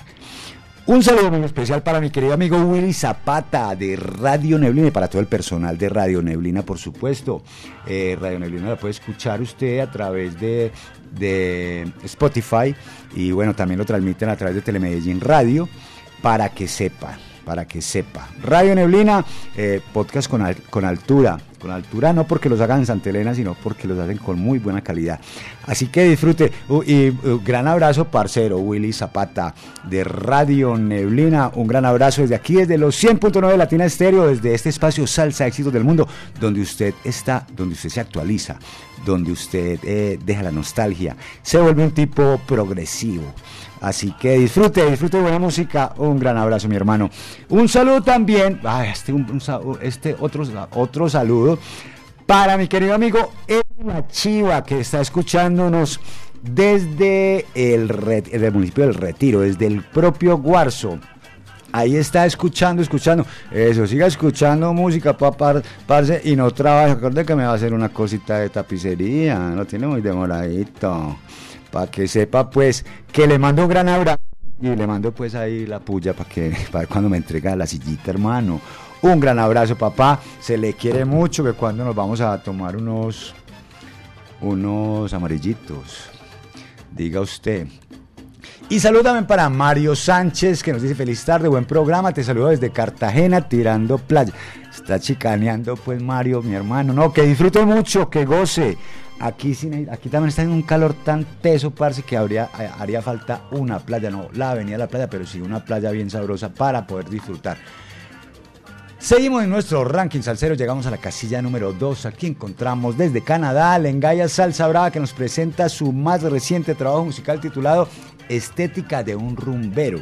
Un saludo muy especial para mi querido amigo Willy Zapata de Radio Neblina y para todo el personal de Radio Neblina, por supuesto. Eh, Radio Neblina la puede escuchar usted a través de, de Spotify y bueno, también lo transmiten a través de Telemedellín Radio para que sepa, para que sepa. Radio Neblina, eh, podcast con, al- con altura. Con altura no porque los hagan en Santa Elena, sino porque los hacen con muy buena calidad. Así que disfrute. Uh, y uh, gran abrazo, parcero Willy Zapata de Radio Neblina. Un gran abrazo desde aquí, desde los 100.9 Latina Estéreo, desde este espacio Salsa Éxitos del Mundo, donde usted está, donde usted se actualiza, donde usted eh, deja la nostalgia, se vuelve un tipo progresivo. Así que disfrute, disfrute de buena música. Un gran abrazo, mi hermano. Un saludo también, este, este otro, otro saludo para mi querido amigo Edwin Chiva, que está escuchándonos desde el, municipio del Retiro, desde el propio Guarzo. Ahí está escuchando, escuchando. Eso, siga escuchando música, papá, parce, y no trabaja. Recuerde que me va a hacer una cosita de tapicería. Lo tiene muy demoradito. Para que sepa, pues, que le mando un gran abrazo. Y le mando, pues, ahí la puya para que, para cuando me entrega la sillita, hermano. Un gran abrazo, papá. Se le quiere mucho. Que cuando nos vamos a tomar unos, unos amarillitos. Diga usted. Y también para Mario Sánchez, que nos dice feliz tarde, buen programa, te saludo desde Cartagena, tirando playa. Está chicaneando pues Mario, mi hermano. No, que disfrute mucho, que goce. Aquí, también está en un calor tan teso, parce, que habría, eh, haría falta una playa, no la avenida de la playa, pero sí una playa bien sabrosa para poder disfrutar. Seguimos en nuestro ranking salsero, llegamos a la casilla número 2. Aquí encontramos desde Canadá Lengaya Salsa Brava que nos presenta su más reciente trabajo musical titulado Estética de un rumbero.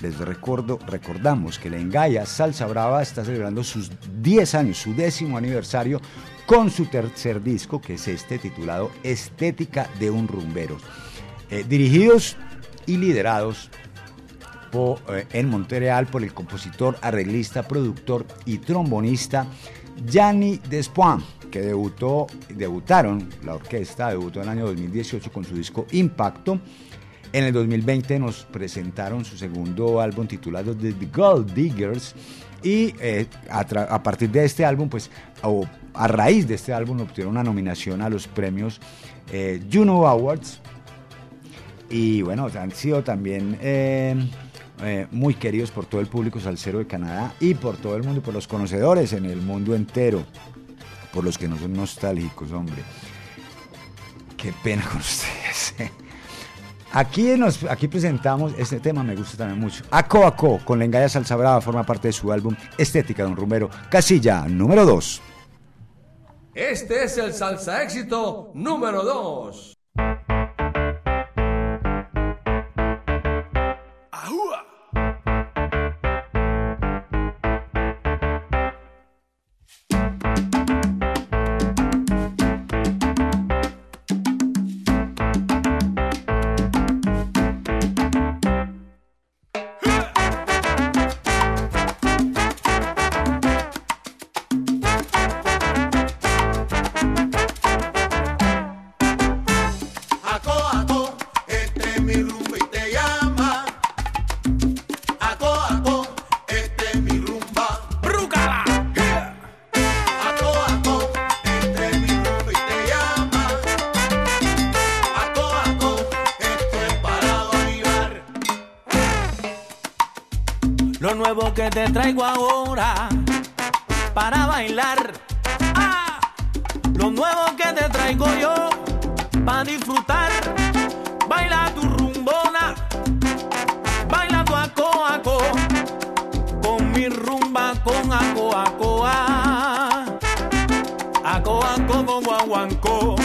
Les recuerdo, recordamos que Lengaya Salsa Brava está celebrando sus 10 años, su décimo aniversario con su tercer disco que es este titulado Estética de un rumbero. Eh, dirigidos y liderados eh, en Montreal por el compositor, arreglista, productor y trombonista Gianni Despoin, que debutó, debutaron, la orquesta debutó en el año 2018 con su disco Impacto. En el 2020 nos presentaron su segundo álbum titulado The Gold Diggers y eh, a, partir de este álbum, pues, o a raíz de este álbum obtuvieron una nominación a los premios eh, Juno Awards y bueno, han sido también eh, eh, muy queridos por todo el público salsero de Canadá y por todo el mundo, por los conocedores en el mundo entero, por los que no son nostálgicos, hombre. Qué pena con ustedes. Aquí, nos, aquí presentamos, este tema me gusta también mucho. Aco Aco, con la Salsa Brava, forma parte de su álbum Estética de un Rumbero, casilla número 2. Este es el salsa éxito número 2. Traigo ahora para bailar. Ah, lo nuevo que te traigo yo para disfrutar. Baila tu rumbona, baila tu aco aco, con mi rumba con aco aco ah. Aco aco con guaguancó,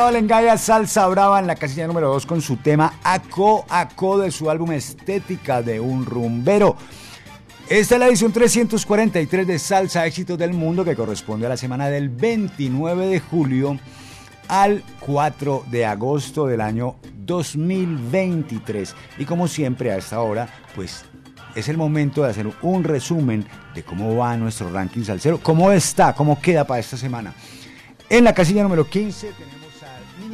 Estaba Lengaya Salsa Brava en la casilla número 2 con su tema Aco Aco de su álbum Estética de un rumbero. Esta es la edición 343 de Salsa Éxitos del Mundo que corresponde a la semana del 29 de julio al 4 de agosto del año 2023. Y como siempre a esta hora, pues es el momento de hacer un resumen de cómo va nuestro ranking salsero, cómo está, cómo queda para esta semana. En la casilla número 15 tenemos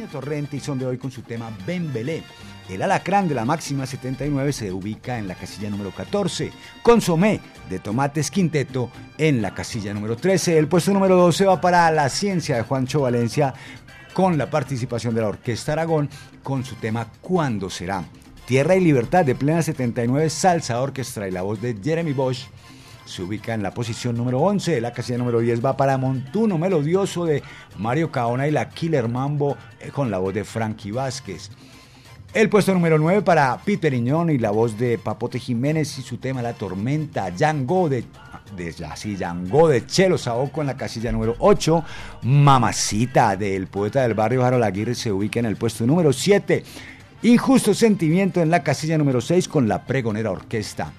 a Niño Torrente y son de hoy con su tema Ben Belé. El alacrán de la máxima 79 se ubica en la casilla número 14. Consomé de Tomates Quinteto en la casilla número 13. El puesto número 12 va para La Ciencia de Juancho Valencia con la participación de la Orquesta Aragón con su tema ¿Cuándo será? Tierra y Libertad de Plena 79 Salsa Orquestra y la voz de Jeremy Bosch se ubica en la posición número 11. La casilla número 10 va para Montuno Melodioso de Mario Caona y la Killer Mambo eh, con la voz de Frankie Vázquez. El puesto número 9 para Peter Iñón y la voz de Papote Jiménez y su tema La Tormenta. Django de, de, así, de Chelo Saoco en la casilla número 8. Mamacita del poeta del barrio Harold Aguirre se ubica en el puesto número 7. Injusto Sentimiento en la casilla número 6 con la Pregonera Orquesta.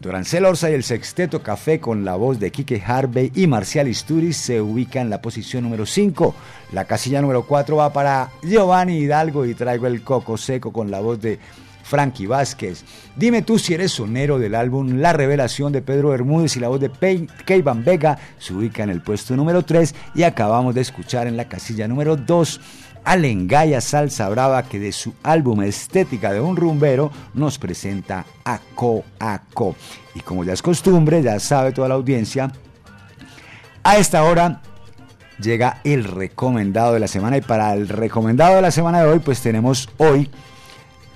Dorancel Orsa y el Sexteto Café con la voz de Kike Harvey y Marcial Isturiz se ubica en la posición número 5. La casilla número 4 va para Giovanni Hidalgo y traigo el coco seco con la voz de Frankie Vázquez. Dime tú si eres sonero del álbum La Revelación de Pedro Bermúdez y la voz de Keivan Vega se ubica en el puesto número 3 y acabamos de escuchar en la casilla número 2 Alengaya Salsa Brava que de su álbum Estética de un Rumbero nos presenta Aco Aco. Y como ya es costumbre, ya sabe toda la audiencia, a esta hora llega el recomendado de la semana y para el recomendado de la semana de hoy pues tenemos hoy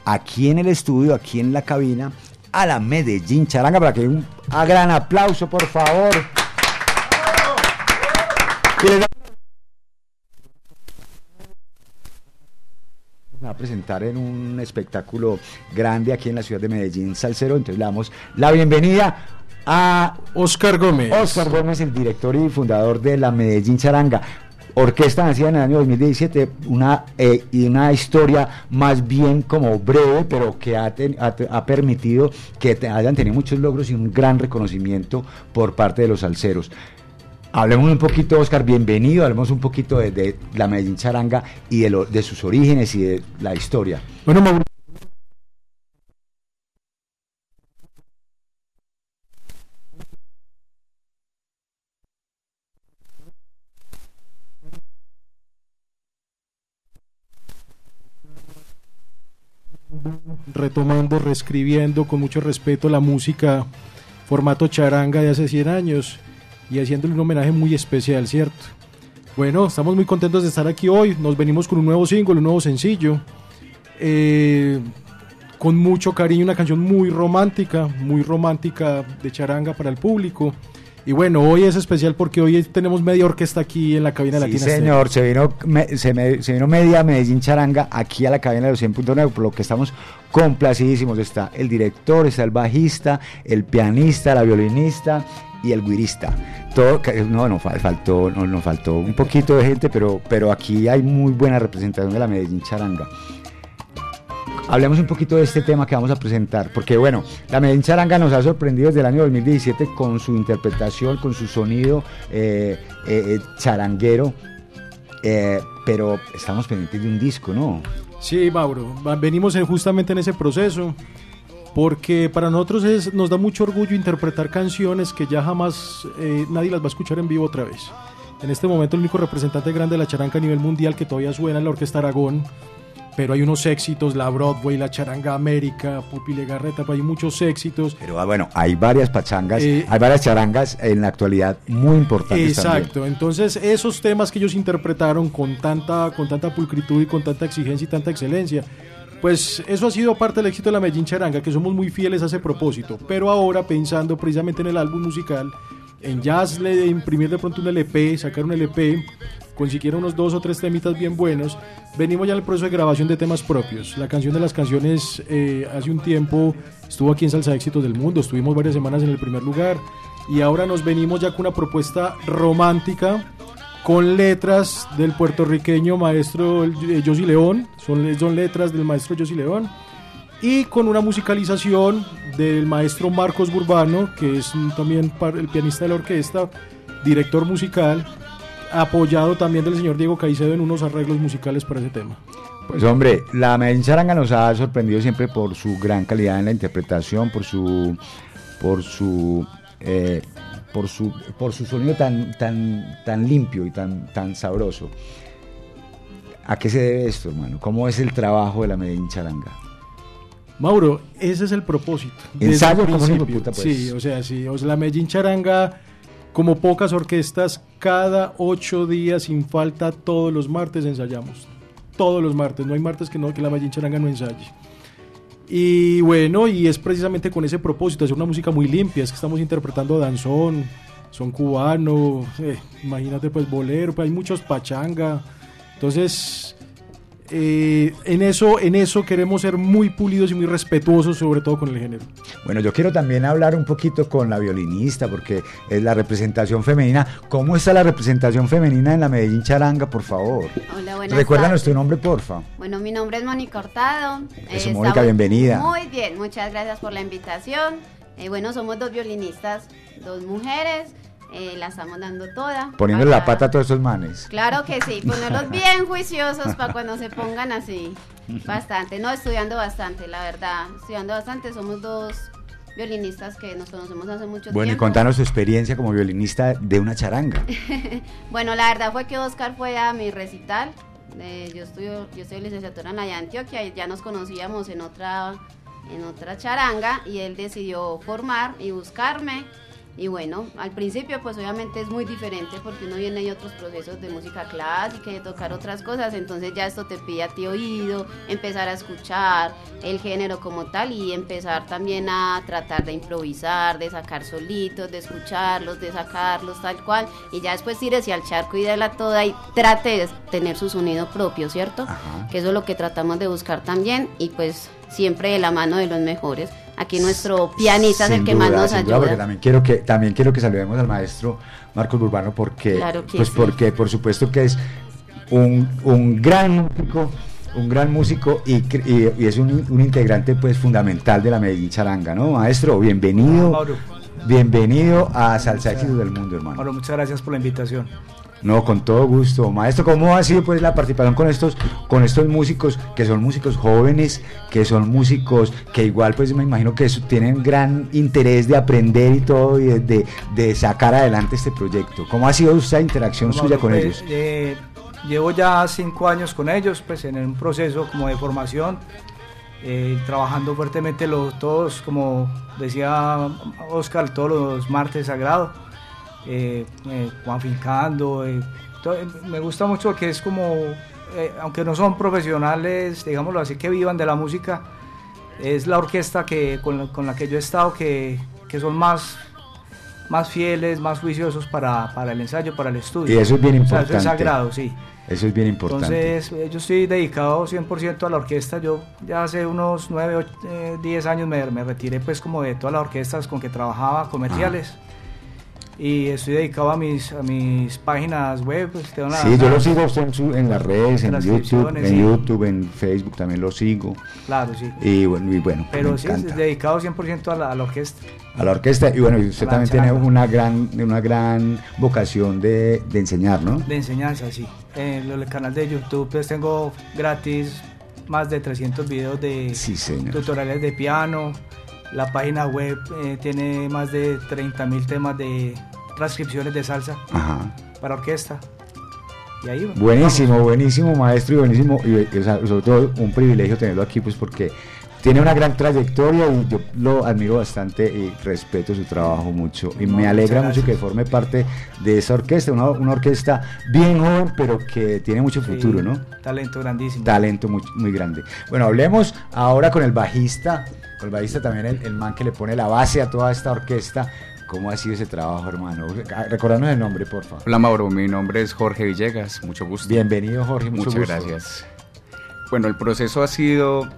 aquí en el estudio, aquí en la cabina, a la Medellín Charanga para que un gran aplauso por favor. va a presentar en un espectáculo grande aquí en la ciudad de Medellín, Salcero. Entonces le damos la bienvenida a Oscar Gómez. Oscar Gómez, el director y fundador de la Medellín Charanga. Orquesta nacida en el año 2017, una, eh, y una historia más bien como breve, pero que ha, ten, ha, ha permitido que te, hayan tenido muchos logros y un gran reconocimiento por parte de los salseros. Hablemos un poquito, Oscar, bienvenido, hablemos un poquito de, la Medellín Charanga y de, sus orígenes y de la historia. Bueno, Mauricio. retomando, reescribiendo con mucho respeto la música formato charanga de hace 100 años y haciéndole un homenaje muy especial, ¿cierto? Bueno, estamos muy contentos de estar aquí hoy. Nos venimos con un nuevo single, un nuevo sencillo. Eh, con mucho cariño, una canción muy romántica, muy romántica de charanga para el público. Y bueno, hoy es especial porque hoy tenemos media orquesta aquí en la cabina sí, latina. señor, se vino, me, se, me, se, vino media Medellín Charanga aquí a la cabina de los 100.9, por lo que estamos complacidísimos. Está el director, está el bajista, el pianista, la violinista y el guirista. Todo, no, no faltó, no, no faltó un poquito de gente, pero, pero aquí hay muy buena representación de la Medellín Charanga. Hablemos un poquito de este tema que vamos a presentar, porque bueno, la Medellín Charanga nos ha sorprendido desde el año 2017 con su interpretación, con su sonido eh, eh, charanguero, eh, pero estamos pendientes de un disco, ¿no? Sí, Mauro, venimos justamente en ese proceso, porque para nosotros es, nos da mucho orgullo interpretar canciones que ya jamás nadie las va a escuchar en vivo otra vez. En este momento el único representante grande de la charanga a nivel mundial que todavía suena es la Orquesta Aragón, pero hay unos éxitos, la Broadway, la Charanga América, Pupi Legarreta, hay muchos éxitos. Pero ah, bueno, hay varias pachangas, eh, hay varias charangas en la actualidad muy importantes. Exacto, también. entonces esos temas que ellos interpretaron con tanta, con tanta pulcritud y con tanta exigencia y tanta excelencia, pues eso ha sido parte del éxito de la Medellín Charanga, que somos muy fieles a ese propósito. Pero ahora pensando precisamente en el álbum musical, en jazz le imprimir de pronto un LP, sacar un LP, consiguieron unos dos o tres temitas bien buenos. Venimos ya al proceso de grabación de temas propios. La canción de las canciones eh, hace un tiempo estuvo aquí en Salsa Éxitos del Mundo, estuvimos varias semanas en el primer lugar y ahora nos venimos ya con una propuesta romántica con letras del puertorriqueño maestro eh, Josy León, son, son letras del maestro Josy León, y con una musicalización del maestro Marcos Burbano, que es también el pianista de la orquesta, director musical, apoyado también del señor Diego Caicedo en unos arreglos musicales para ese tema. Pues hombre, la Medellín Charanga nos ha sorprendido siempre por su gran calidad en la interpretación, por su, por su, eh, por su, por su sonido tan, tan, tan limpio y tan, tan sabroso. ¿A qué se debe esto, hermano? ¿Cómo es el trabajo de la Medellín Charanga? Mauro, ese es el propósito. Ensayo como puta, pues. Sí, o sea, sí. O sea, la Medellín Charanga, como pocas orquestas, cada ocho días sin falta, todos los martes ensayamos. Todos los martes. No hay martes que no que la Medellín Charanga no ensaye. Y bueno, y es precisamente con ese propósito, hacer una música muy limpia. Es que estamos interpretando danzón, son cubano, eh, imagínate pues bolero, pues hay muchos pachanga. Entonces, eh, en, eso, en eso queremos ser muy pulidos y muy respetuosos, sobre todo con el género. Bueno, yo quiero también hablar un poquito con la violinista, porque es la representación femenina. ¿Cómo está la representación femenina en la Medellín Charanga, por favor? Hola, buenas Recuérdanos tardes. tu nombre, porfa. Bueno, mi nombre es Mónica Hurtado. Eso, Eh, Mónica, bienvenida. Muy bien, muchas gracias por la invitación. Eh, bueno, somos dos violinistas, dos mujeres. Eh, la estamos dando toda. Poniéndole la para- pata a todos estos manes. Claro que sí, ponerlos bien juiciosos para cuando se pongan así. Bastante, no, estudiando bastante, la verdad. Estudiando bastante, somos dos violinistas que nos conocemos hace mucho Bueno, y tiempo. contanos tu experiencia como violinista de una charanga. bueno, la verdad fue que Oscar fue a mi recital. Eh, yo estudio, yo estoy licenciatura en la de Antioquia y ya nos conocíamos en otra, en otra charanga y él decidió formar y buscarme. Y bueno, al principio pues obviamente es muy diferente porque uno viene y otros procesos de música clásica y de tocar otras cosas, entonces ya esto te pide a ti oído, empezar a escuchar el género como tal y empezar también a tratar de improvisar, de sacar solitos, de escucharlos, de sacarlos tal cual y ya después tírese al charco y déla toda y trate de tener su sonido propio, ¿cierto? Que eso es lo que tratamos de buscar también y pues siempre de la mano de los mejores. Aquí nuestro pianista es el Sin que duda, más nos sin duda, ayuda. porque también quiero que también quiero que saludemos al maestro Marcos Urbano porque Claro que pues sí. porque por supuesto que es un, un gran músico un gran músico y, y- y es un, un integrante pues fundamental de la Medellín Charanga, ¿no? Maestro, bienvenido. Mauro. Bienvenido a Salsa Éxitos del Mundo, hermano. Mauro, muchas gracias por la invitación. No, con todo gusto. Maestro, ¿cómo ha sido pues la participación con estos, con estos músicos que son músicos jóvenes, que son músicos que igual pues me imagino que tienen gran interés de aprender y todo y de, sacar adelante este proyecto? ¿Cómo ha sido esa interacción Bueno, suya con pues, ellos? eh, llevo ya cinco años con ellos, pues en un proceso como de formación, eh, trabajando fuertemente los todos, como decía Oscar, todos los martes sagrados, eh, eh, Juan Fincando, eh, me gusta mucho que es como, aunque no son profesionales, digámoslo así, que vivan de la música, es la orquesta que, con, la, con la que yo he estado que, que son más más fieles, más juiciosos para, para el ensayo, para el estudio. Y eso es bien O sea, importante. eso es sagrado, sí. Eso es bien importante. Entonces, yo estoy dedicado 100% a la orquesta. Yo ya hace unos 9, 10 años me, me retiré pues como de todas las orquestas con que trabajaba, comerciales. Y estoy dedicado a mis, a mis páginas web. pues, tengo Sí, yo lo sigo en, su- en las redes, en YouTube, en sí. YouTube, en Facebook también lo sigo. Claro, sí. Y bueno, y bueno Pero me sí, encanta. dedicado 100% a la, a la orquesta. a la orquesta y bueno y usted también tiene una gran una gran vocación de, de enseñar no De enseñanza, sí. En el canal de YouTube pues tengo gratis más de 300 videos de Sí, tutoriales de piano. La página web eh, tiene más de 30 mil temas de transcripciones de salsa Ajá. para orquesta. Y ahí vamos. buenísimo buenísimo maestro y buenísimo y, y, o sea, sobre todo un privilegio tenerlo aquí pues porque tiene una gran trayectoria y yo lo admiro bastante y respeto su trabajo mucho y me alegra mucho que forme parte de esa orquesta una, una orquesta bien joven pero que tiene mucho Sí, futuro no Talento grandísimo. talento muy, muy grande. Bueno, hablemos ahora con el bajista, con el bajista también el, el man que le pone la base a toda esta orquesta. ¿Cómo ha sido ese trabajo, hermano? Recordarnos el nombre, por favor. Hola Mauro, mi nombre es Jorge Villegas, mucho gusto. Bienvenido, Jorge, mucho Muchas gusto. gracias. Bueno, el proceso ha sido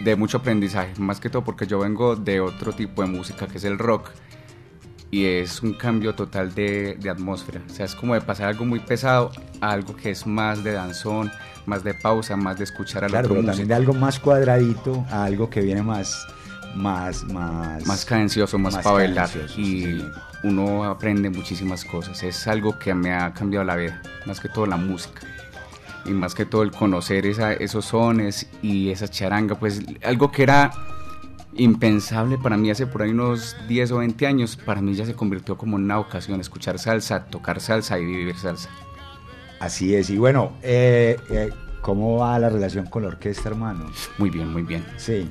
de mucho aprendizaje, más que todo porque yo vengo de otro tipo de música que es el rock. y es un cambio total de, de atmósfera. O sea, es como de pasar algo muy pesado a algo que es más de danzón, más de pausa, más de escuchar a Claro, otro pero músico. también de algo más cuadradito a algo que viene más, más, más, más cadencioso, más, cadencioso, y uno aprende muchísimas cosas. Es algo que me ha cambiado la vida, más que todo la música y más que todo el conocer esa- esos sones y esa charanga, pues algo que era impensable para mí hace por ahí unos 10 o 20 años, para mí ya se convirtió como en una ocasión escuchar salsa, tocar salsa y vivir salsa. Así es, y bueno, eh, eh, ¿cómo va la relación con la orquesta, hermano? Muy bien, muy bien. Sí.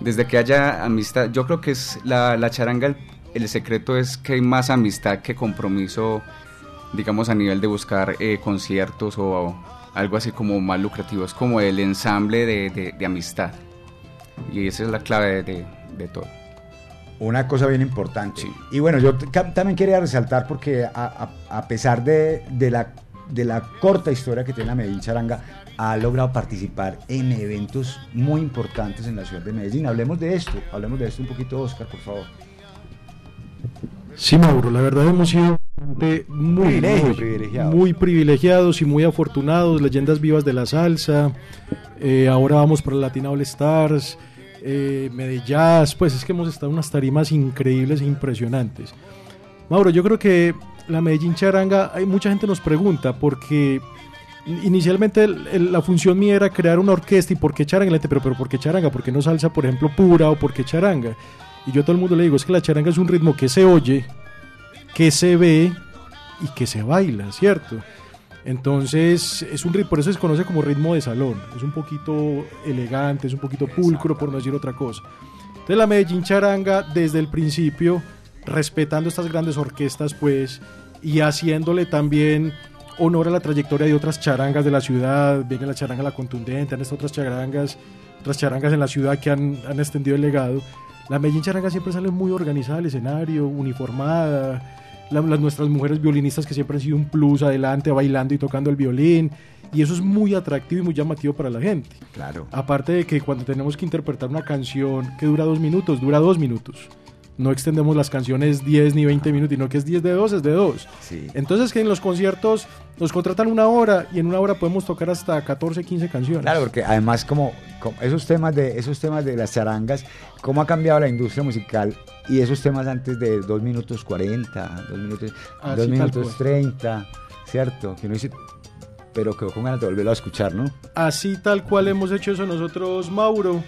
Desde que haya amistad, yo creo que es la, la charanga, el, el secreto es que hay más amistad que compromiso, digamos, a nivel de buscar eh, conciertos o algo así como más lucrativo. Es como el ensamble de, de- de amistad. Y esa es la clave de, de- todo. Una cosa bien importante. Y bueno, yo también quería resaltar porque a, a- a pesar de, de la, de la corta historia que tiene la Medellín Charanga, ha logrado participar en eventos muy importantes en la ciudad de Medellín. Hablemos de esto, hablemos de esto un poquito, Oscar, por favor. Sí, Mauro, la verdad hemos sido muy, muy, privilegiados. muy privilegiados y muy afortunados, leyendas vivas de la salsa. Eh, ahora vamos para Latina All Stars, eh, Medellín, pues es que hemos estado en unas tarimas increíbles e impresionantes. Mauro, yo creo que la Medellín Charanga, hay mucha gente nos pregunta porque inicialmente el- el- la función mía era crear una orquesta y por qué charanga, La gente, pero, pero ¿por qué charanga? ¿Por qué no salsa, por ejemplo, pura o por qué charanga? Y yo a todo el mundo le digo, es que la charanga es un ritmo que se oye, que se ve y que se baila, ¿cierto? Entonces, es un ritmo, por eso se conoce como ritmo de salón. Es un poquito elegante, es un poquito pulcro, por no decir otra cosa. Entonces, la Medellín Charanga, desde el principio, respetando estas grandes orquestas, pues, y haciéndole también honor a la trayectoria de otras charangas de la ciudad. Viene la charanga La Contundente, han estado otras charangas, otras charangas en la ciudad que han, han extendido el legado. La Medellín Charanga siempre sale muy organizada al escenario, uniformada. La- las nuestras mujeres violinistas que siempre han sido un plus adelante, bailando y tocando el violín. Y eso es muy atractivo y muy llamativo para la gente. Claro. Aparte de que cuando tenemos que interpretar una canción que dura dos minutos, dura dos minutos. No extendemos las canciones 10 ni 20 minutos, sino que es 10 de 2, es de 2. Sí. Entonces que en los conciertos nos contratan una hora y en una hora podemos tocar hasta 14, 15 canciones. Claro, porque además como, como esos temas de esos temas de las charangas, cómo ha cambiado la industria musical y esos temas antes de 2 minutos 40, 2 minutos, Así dos tal minutos cual. 30, ¿cierto? Que uno dice, pero quedó con ganas de volverlo a escuchar, ¿no? Así tal cual hemos hecho eso nosotros, Mauro,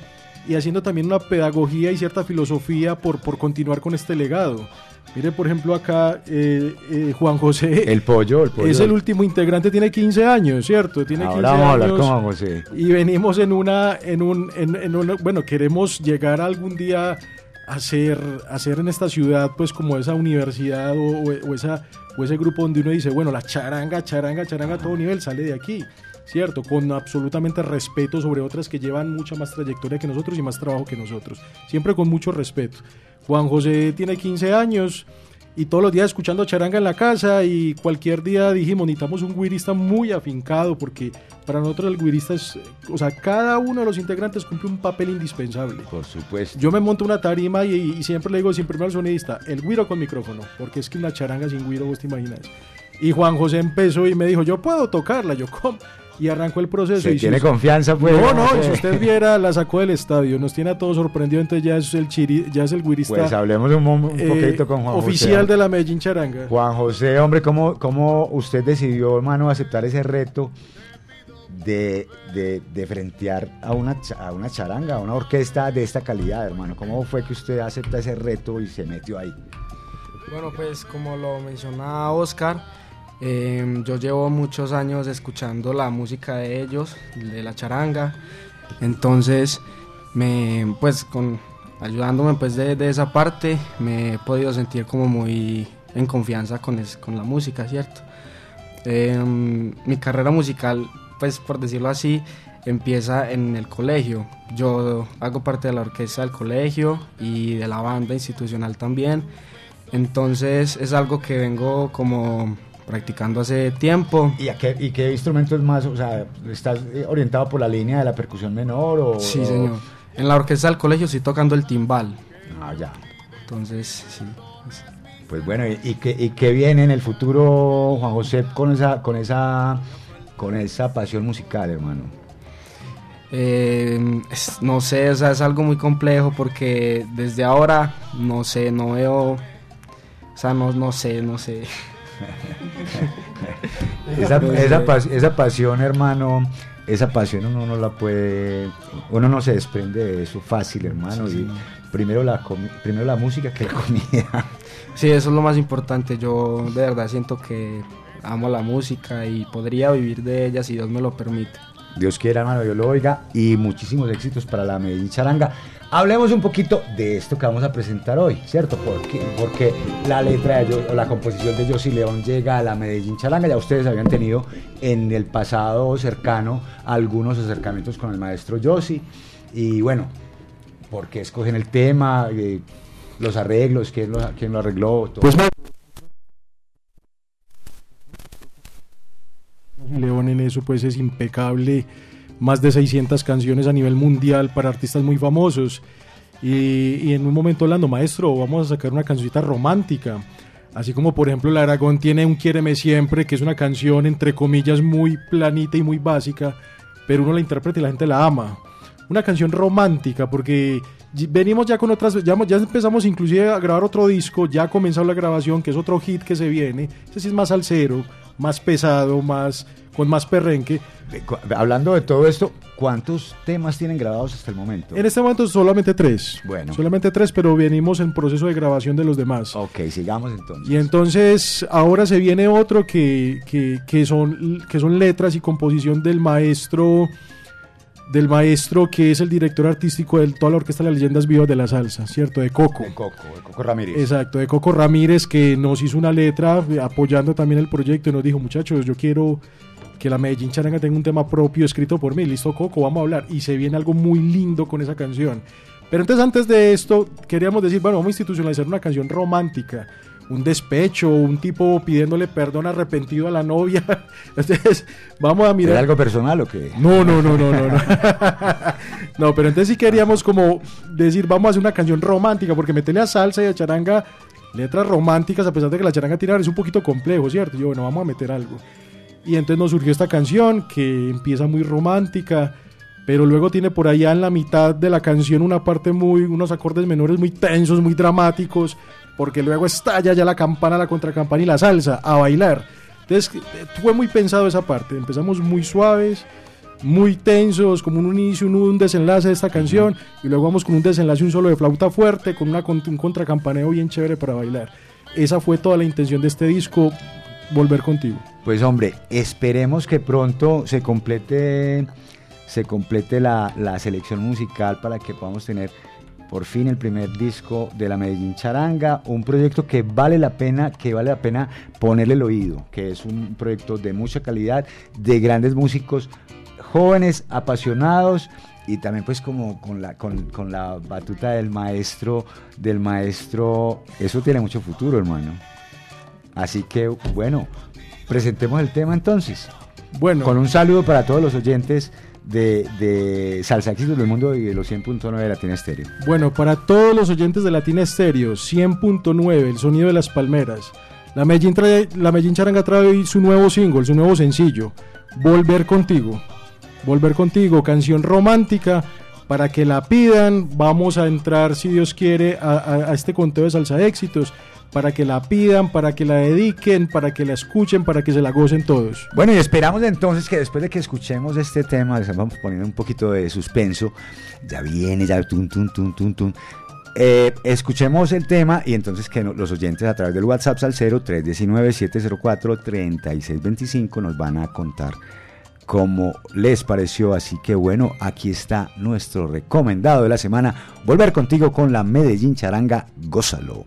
y haciendo también una pedagogía y cierta filosofía por, por continuar con este legado. Mire, por ejemplo, acá eh, eh, Juan José. El pollo, el pollo. Es el último integrante, tiene 15 años, ¿cierto? Tiene 15 Ahora vamos a hablar años. con Juan José. Y venimos en una, en un, en, en una- bueno, queremos llegar algún día a ser, a ser en esta ciudad, pues como esa universidad o, o- o esa, o ese grupo donde uno dice, bueno, la charanga, charanga, charanga a todo nivel sale de aquí, ¿cierto? Con absolutamente respeto sobre otras que llevan mucha más trayectoria que nosotros y más trabajo que nosotros, siempre con mucho respeto. Juan José tiene 15 años y todos los días escuchando charanga en la casa y cualquier día dijimos necesitamos un guirista muy afincado porque para nosotros el guirista es, o sea, cada uno de los integrantes cumple un papel indispensable. Por supuesto. Yo me monto una tarima y, y siempre le digo sin primero al sonidista, el guiro con micrófono, porque es que una charanga sin guiro vos te imaginas. Y Juan José empezó y me dijo, yo puedo tocarla, yo ¿cómo? Y arrancó el proceso. Se y si tiene usted- confianza, pues. No, no, si usted viera, la sacó del estadio, nos tiene a todos sorprendidos, entonces ya es el chiri, ya es el guirista. Pues hablemos un, un eh, poquito con Juan José. Oficial de la Medellín Charanga. Juan José, hombre, ¿cómo, cómo usted decidió, hermano, aceptar ese reto de, de, de frentear a una, a una charanga, a una orquesta de esta calidad, hermano? ¿Cómo fue que usted acepta ese reto y se metió ahí? Bueno, pues como lo mencionaba Oscar, eh, yo llevo muchos años escuchando la música de ellos, de la charanga, entonces, me, pues con ayudándome pues de, de esa parte, me he podido sentir como muy en confianza con, es- con la música, ¿cierto? Eh, mi carrera musical, pues por decirlo así, empieza en el colegio. Yo hago parte de la orquesta del colegio y de la banda institucional también. Entonces es algo que vengo como practicando hace tiempo. ¿Y, a qué, y qué instrumento es más? O sea, ¿estás eh, orientado por la línea de la percusión menor o...? Sí, o- señor. En la orquesta del colegio estoy tocando el timbal. Ah, ya. Entonces, sí. Pues bueno, ¿y, y qué, y qué viene en el futuro, Juan José, con esa, con esa, con esa pasión musical, hermano? Eh, es- no sé, o sea, es algo muy complejo porque desde ahora, no sé, no veo, o sea, no, no sé, no sé. Esa, esa, pas- esa pasión, hermano, esa pasión uno no la puede, uno no se desprende de eso fácil, hermano. Sí, y sí. primero la primero la música que la comida. Sí, eso es lo más importante. Yo de verdad siento que amo la música y podría vivir de ella si Dios me lo permite. Dios quiera, hermano, Dios lo oiga. Y muchísimos éxitos para la Medellín Charanga. Hablemos un poquito de esto que vamos a presentar hoy, ¿cierto? Porque, porque la letra de o la composición de Josy León llega a la Medellín Charanga. Ya ustedes habían tenido en el pasado cercano algunos acercamientos con el maestro Josy. Y bueno, ¿por qué escogen el tema? Eh, los arreglos, quién lo, quién lo arregló. Todo. Pues León en eso pues es impecable, más de 600 canciones a nivel mundial para artistas muy famosos. Y, en un momento hablando, maestro, vamos a sacar una cancioncita romántica. Así como por ejemplo el Aragón tiene un Quiéreme Siempre, que es una canción entre comillas muy planita y muy básica, pero uno la interpreta y la gente la ama. Una canción romántica, porque venimos ya con otras, ya, empezamos inclusive a grabar otro disco, ya ha comenzado la grabación, que es otro hit que se viene. Ese sí es más salsero, más pesado, más con más perrenque. Hablando de todo esto, ¿cuántos temas tienen grabados hasta el momento? En este momento solamente tres. Bueno. Solamente tres, pero venimos en proceso de grabación de los demás. Ok, sigamos entonces. Y entonces ahora se viene otro que, que, que son, que son letras y composición del maestro del maestro que es el director artístico de toda la orquesta de las leyendas vivas de la salsa, ¿cierto? De Coco. De Coco, de Coco Ramírez. Exacto, de Coco Ramírez que nos hizo una letra apoyando también el proyecto y nos dijo, muchachos, yo quiero que la Medellín Charanga tenga un tema propio escrito por mí. Listo, Coco, vamos a hablar. Y se viene algo muy lindo con esa canción. Pero entonces antes de esto, queríamos decir, bueno, vamos a institucionalizar una canción romántica. Un despecho, un tipo pidiéndole perdón arrepentido a la novia. Entonces, vamos a mirar. ¿Era algo personal o qué? No, no, no, no, no. No, No, pero entonces sí queríamos como decir, vamos a hacer una canción romántica, porque meterle a salsa y a charanga letras románticas, a pesar de que la charanga tirar es un poquito complejo, ¿cierto? Yo, bueno, vamos a meter algo. Y entonces nos surgió esta canción que empieza muy romántica, pero luego tiene por allá en la mitad de la canción una parte muy, unos acordes menores muy tensos, muy dramáticos, porque luego estalla ya la campana, la contracampana y la salsa a bailar. Entonces eh, fue muy pensado esa parte. Empezamos muy suaves, muy tensos, como un inicio, un, un desenlace de esta canción, y luego vamos con un desenlace, un solo de flauta fuerte, con una, un contracampaneo bien chévere para bailar. Esa fue toda la intención de este disco, volver contigo. Pues hombre, esperemos que pronto se complete, se complete la, la selección musical para que podamos tener por fin el primer disco de la Medellín Charanga, un proyecto que vale la pena, que vale la pena ponerle el oído, que es un proyecto de mucha calidad, de grandes músicos jóvenes, apasionados y también pues como con la, con, con la batuta del maestro, del maestro, eso tiene mucho futuro, hermano. Así que bueno, presentemos el tema entonces. Bueno. Con un saludo para todos los oyentes de, de Salsa Éxitos del Mundo y de los 100.9 de Latina Estéreo. Bueno, para todos los oyentes de Latina Estéreo, 100.9, el sonido de las palmeras. La Medellín, trae, la Medellín Charanga trae su nuevo single, su nuevo sencillo, Volver Contigo. Volver Contigo, canción romántica, para que la pidan. Vamos a entrar, si Dios quiere, a, a- a este conteo de Salsa Éxitos, para que la pidan, para que la dediquen, para que la escuchen, para que se la gocen todos. Bueno, y esperamos entonces que después de que escuchemos este tema, les vamos poniendo un poquito de suspenso, ya viene, ya tun, tun, tun, tun, tun. Eh, escuchemos el tema y entonces que los oyentes a través del WhatsApp al 319-704-3625 nos van a contar cómo les pareció. Así que bueno, aquí está nuestro recomendado de la semana. Volver contigo con la Medellín Charanga, gózalo.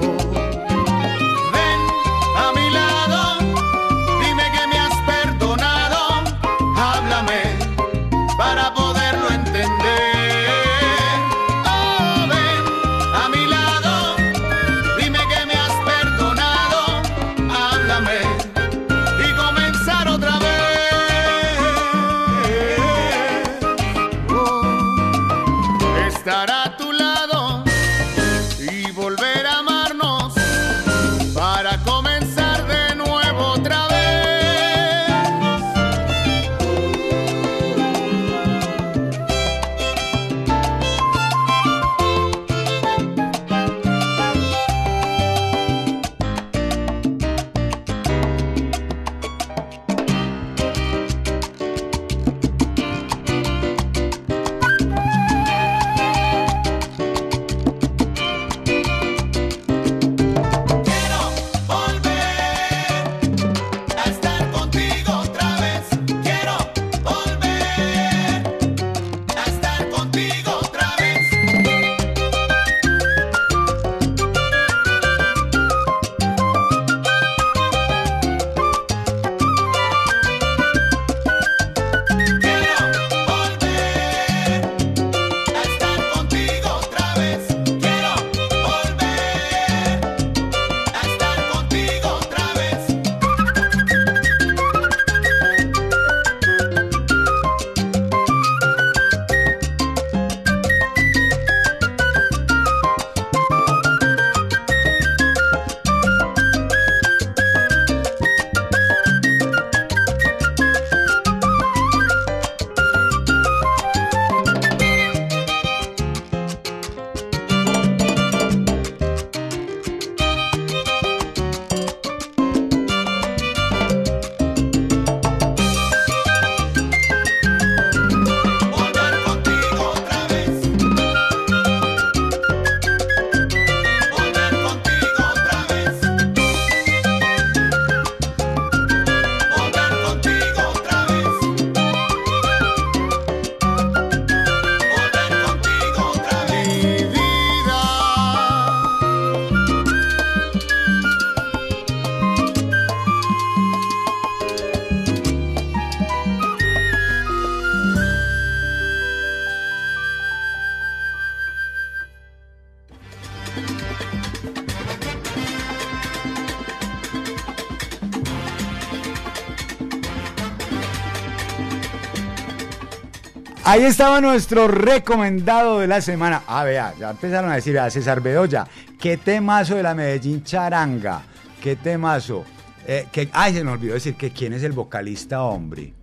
Ahí estaba nuestro recomendado de la semana. Ah, vea, ya empezaron a decir, a César Bedoya, qué temazo de la Medellín Charanga, qué temazo. Eh, que, ay, se me olvidó decir que quién es el vocalista, hombre.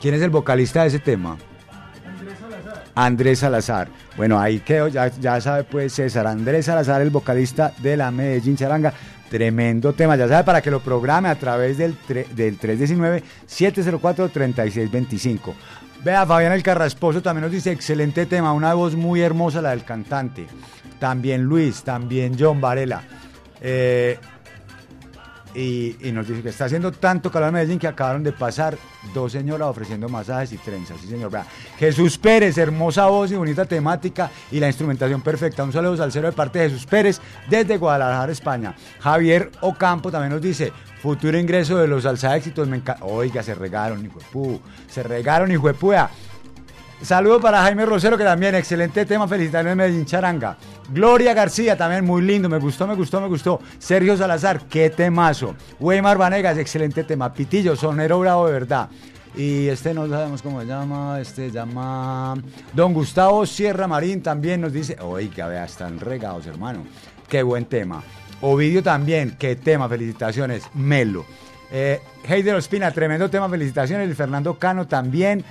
¿Quién es el vocalista de ese tema? Andrés Salazar. Bueno, ahí quedó, ya, ya sabe pues César. Andrés Salazar, el vocalista de la Medellín Charanga. Tremendo tema, ya sabe, para que lo programe a través del, del 319-704-3625. Vea, Fabián el Carrasposo también nos dice, excelente tema, una voz muy hermosa la del cantante. También Luis, también John Varela. Eh, y, nos dice que está haciendo tanto calor en Medellín que acabaron de pasar dos señoras ofreciendo masajes y trenzas. Sí, señor. Vea. Jesús Pérez, hermosa voz y bonita temática y la instrumentación perfecta. Un saludo al cero de parte de Jesús Pérez desde Guadalajara, España. Javier Ocampo también nos dice, futuro ingreso de los salsa éxitos. Oiga, se regaron, pu. Se regaron, hijo de puya. Saludo para Jaime Rosero, que también, excelente tema, felicitaciones de Medellín Charanga. Gloria García, también muy lindo, me gustó, me gustó, me gustó. Sergio Salazar, qué temazo. Weimar Vanegas, excelente tema. Pitillo, sonero bravo de verdad. Y este no sabemos cómo se llama, este llama Don Gustavo Sierra Marín también nos dice, oiga, vea, están regados, hermano. Qué buen tema. Ovidio también, qué tema, felicitaciones. Melo. Eh, Heider Ospina, tremendo tema, felicitaciones. Y Fernando Cano también.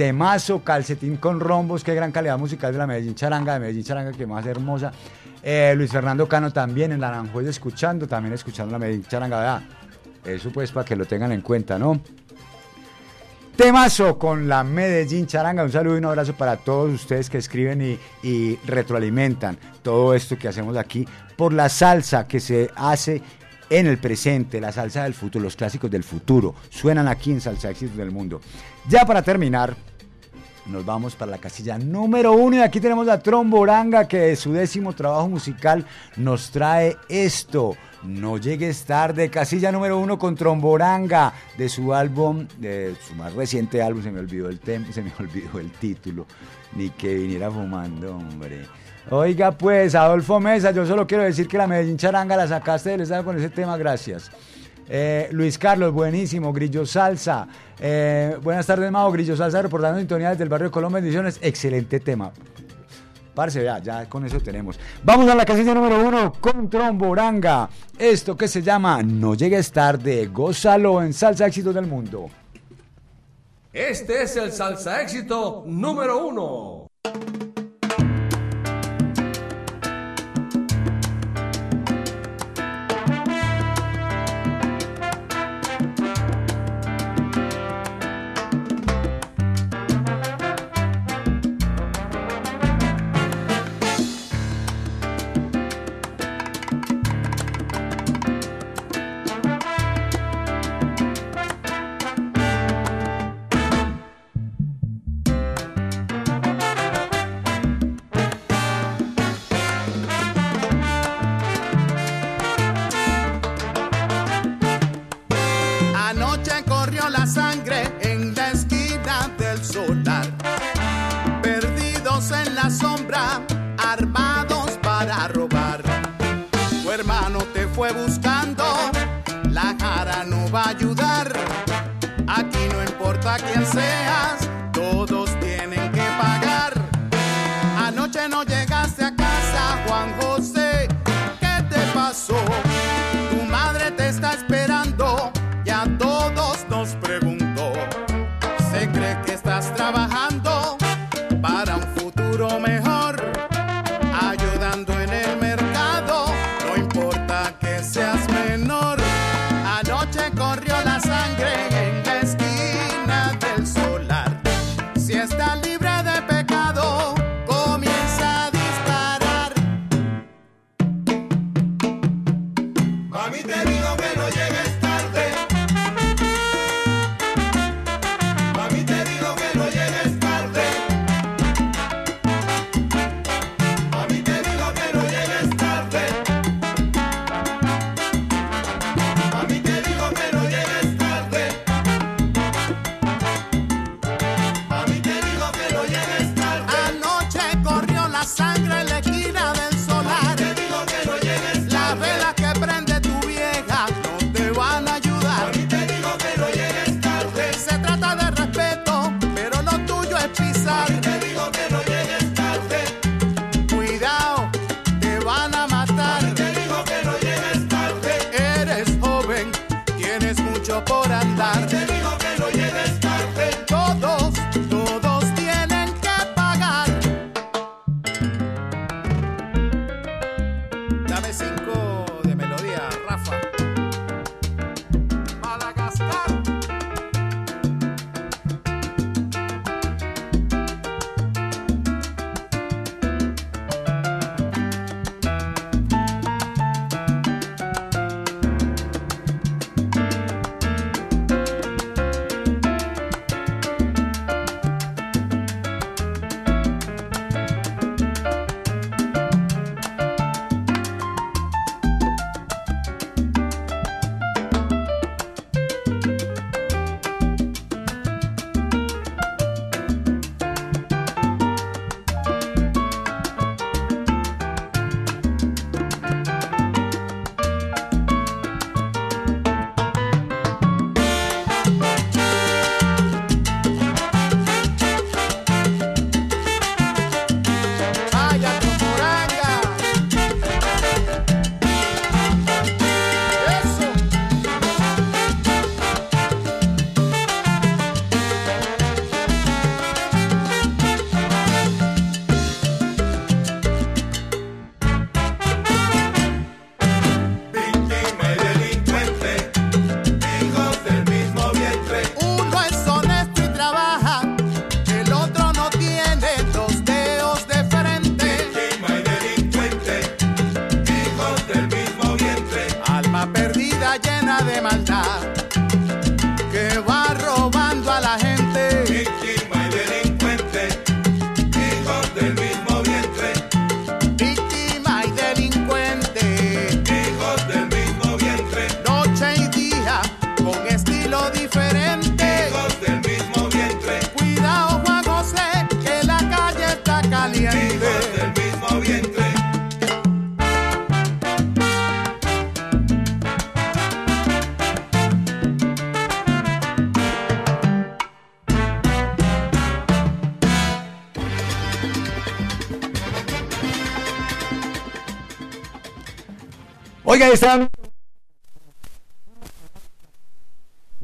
Temazo, calcetín con rombos, qué gran calidad musical de la Medellín Charanga, de Medellín Charanga, que más hermosa. Eh, Luis Fernando Cano también en Naranjoy escuchando, también escuchando la Medellín Charanga. Eso pues para que lo tengan en cuenta, ¿no? Temazo con la Medellín Charanga. Un saludo y un abrazo para todos ustedes que escriben y, y retroalimentan todo esto que hacemos aquí por la salsa que se hace en el presente, la salsa del futuro, los clásicos del futuro. Suenan aquí en Salsa Éxitos del Mundo. Ya para terminar, nos vamos para la casilla número uno y aquí tenemos a Tromboranga que de su décimo trabajo musical nos trae esto. No llegues tarde, casilla número uno con Tromboranga de su álbum, de su más reciente álbum, se me olvidó el tempo, se me olvidó el título, ni que viniera fumando, hombre. Oiga pues, Adolfo Mesa, yo solo quiero decir que la Medellín Charanga la sacaste del estado con ese tema, gracias. Eh, Luis Carlos, buenísimo. Grillo Salsa. Eh, buenas tardes, Mago. Grillo Salsa reportando sintonía desde el barrio Colombia Ediciones. Excelente tema. Parce, ya, ya con eso tenemos. Vamos a la casilla número uno con Tromboranga. Esto que se llama No llegues tarde. Gózalo en Salsa Éxitos del Mundo. Este es el salsa éxito número uno.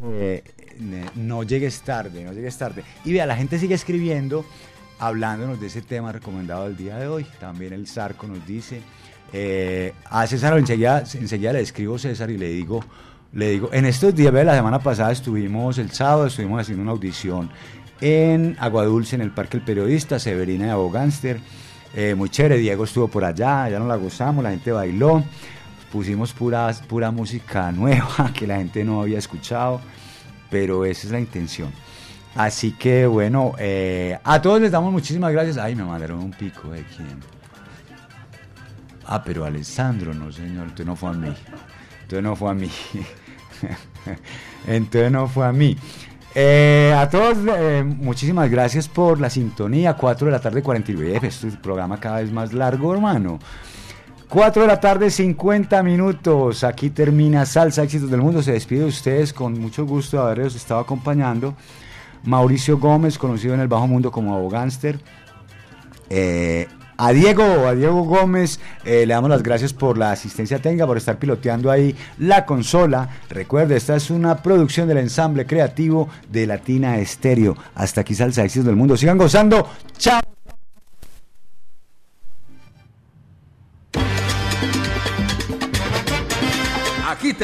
Eh, no llegues tarde, no llegues tarde. Y vea, la gente sigue escribiendo, hablándonos de ese tema recomendado del día de hoy. También el Zarco nos dice. eh, a César enseguida, enseguida le escribo César y le digo, le digo, en estos días, vea, la semana pasada estuvimos, el sábado estuvimos haciendo una audición en Aguadulce, en el Parque El Periodista, Severina de Abogánster. Eh, muy chévere, Diego estuvo por allá, ya nos la gozamos, la gente bailó, pusimos pura, pura música nueva que la gente no había escuchado, pero esa es la intención. Así que bueno, eh, a todos les damos muchísimas gracias. Ay, me mandaron un pico de quién. Ah, pero Alessandro, no señor, entonces no fue a mí. Entonces no fue a mí. entonces no fue a mí. Eh, a todos, eh, muchísimas gracias por la sintonía. 4 de la tarde, 49. Este programa cada vez más largo, hermano. 4 de la tarde, 50 minutos. Aquí termina Salsa Éxitos del Mundo. Se despide de ustedes con mucho gusto de haberlos estado acompañando. Mauricio Gómez, conocido en el bajo mundo como Abogánster. Eh, a Diego, a Diego Gómez, eh, le damos las gracias por la asistencia técnica, por estar piloteando ahí la consola. Recuerde, esta es una producción del ensamble creativo de Latina Estéreo. Hasta aquí Salsa Éxitos del Mundo. Sigan gozando. Chao.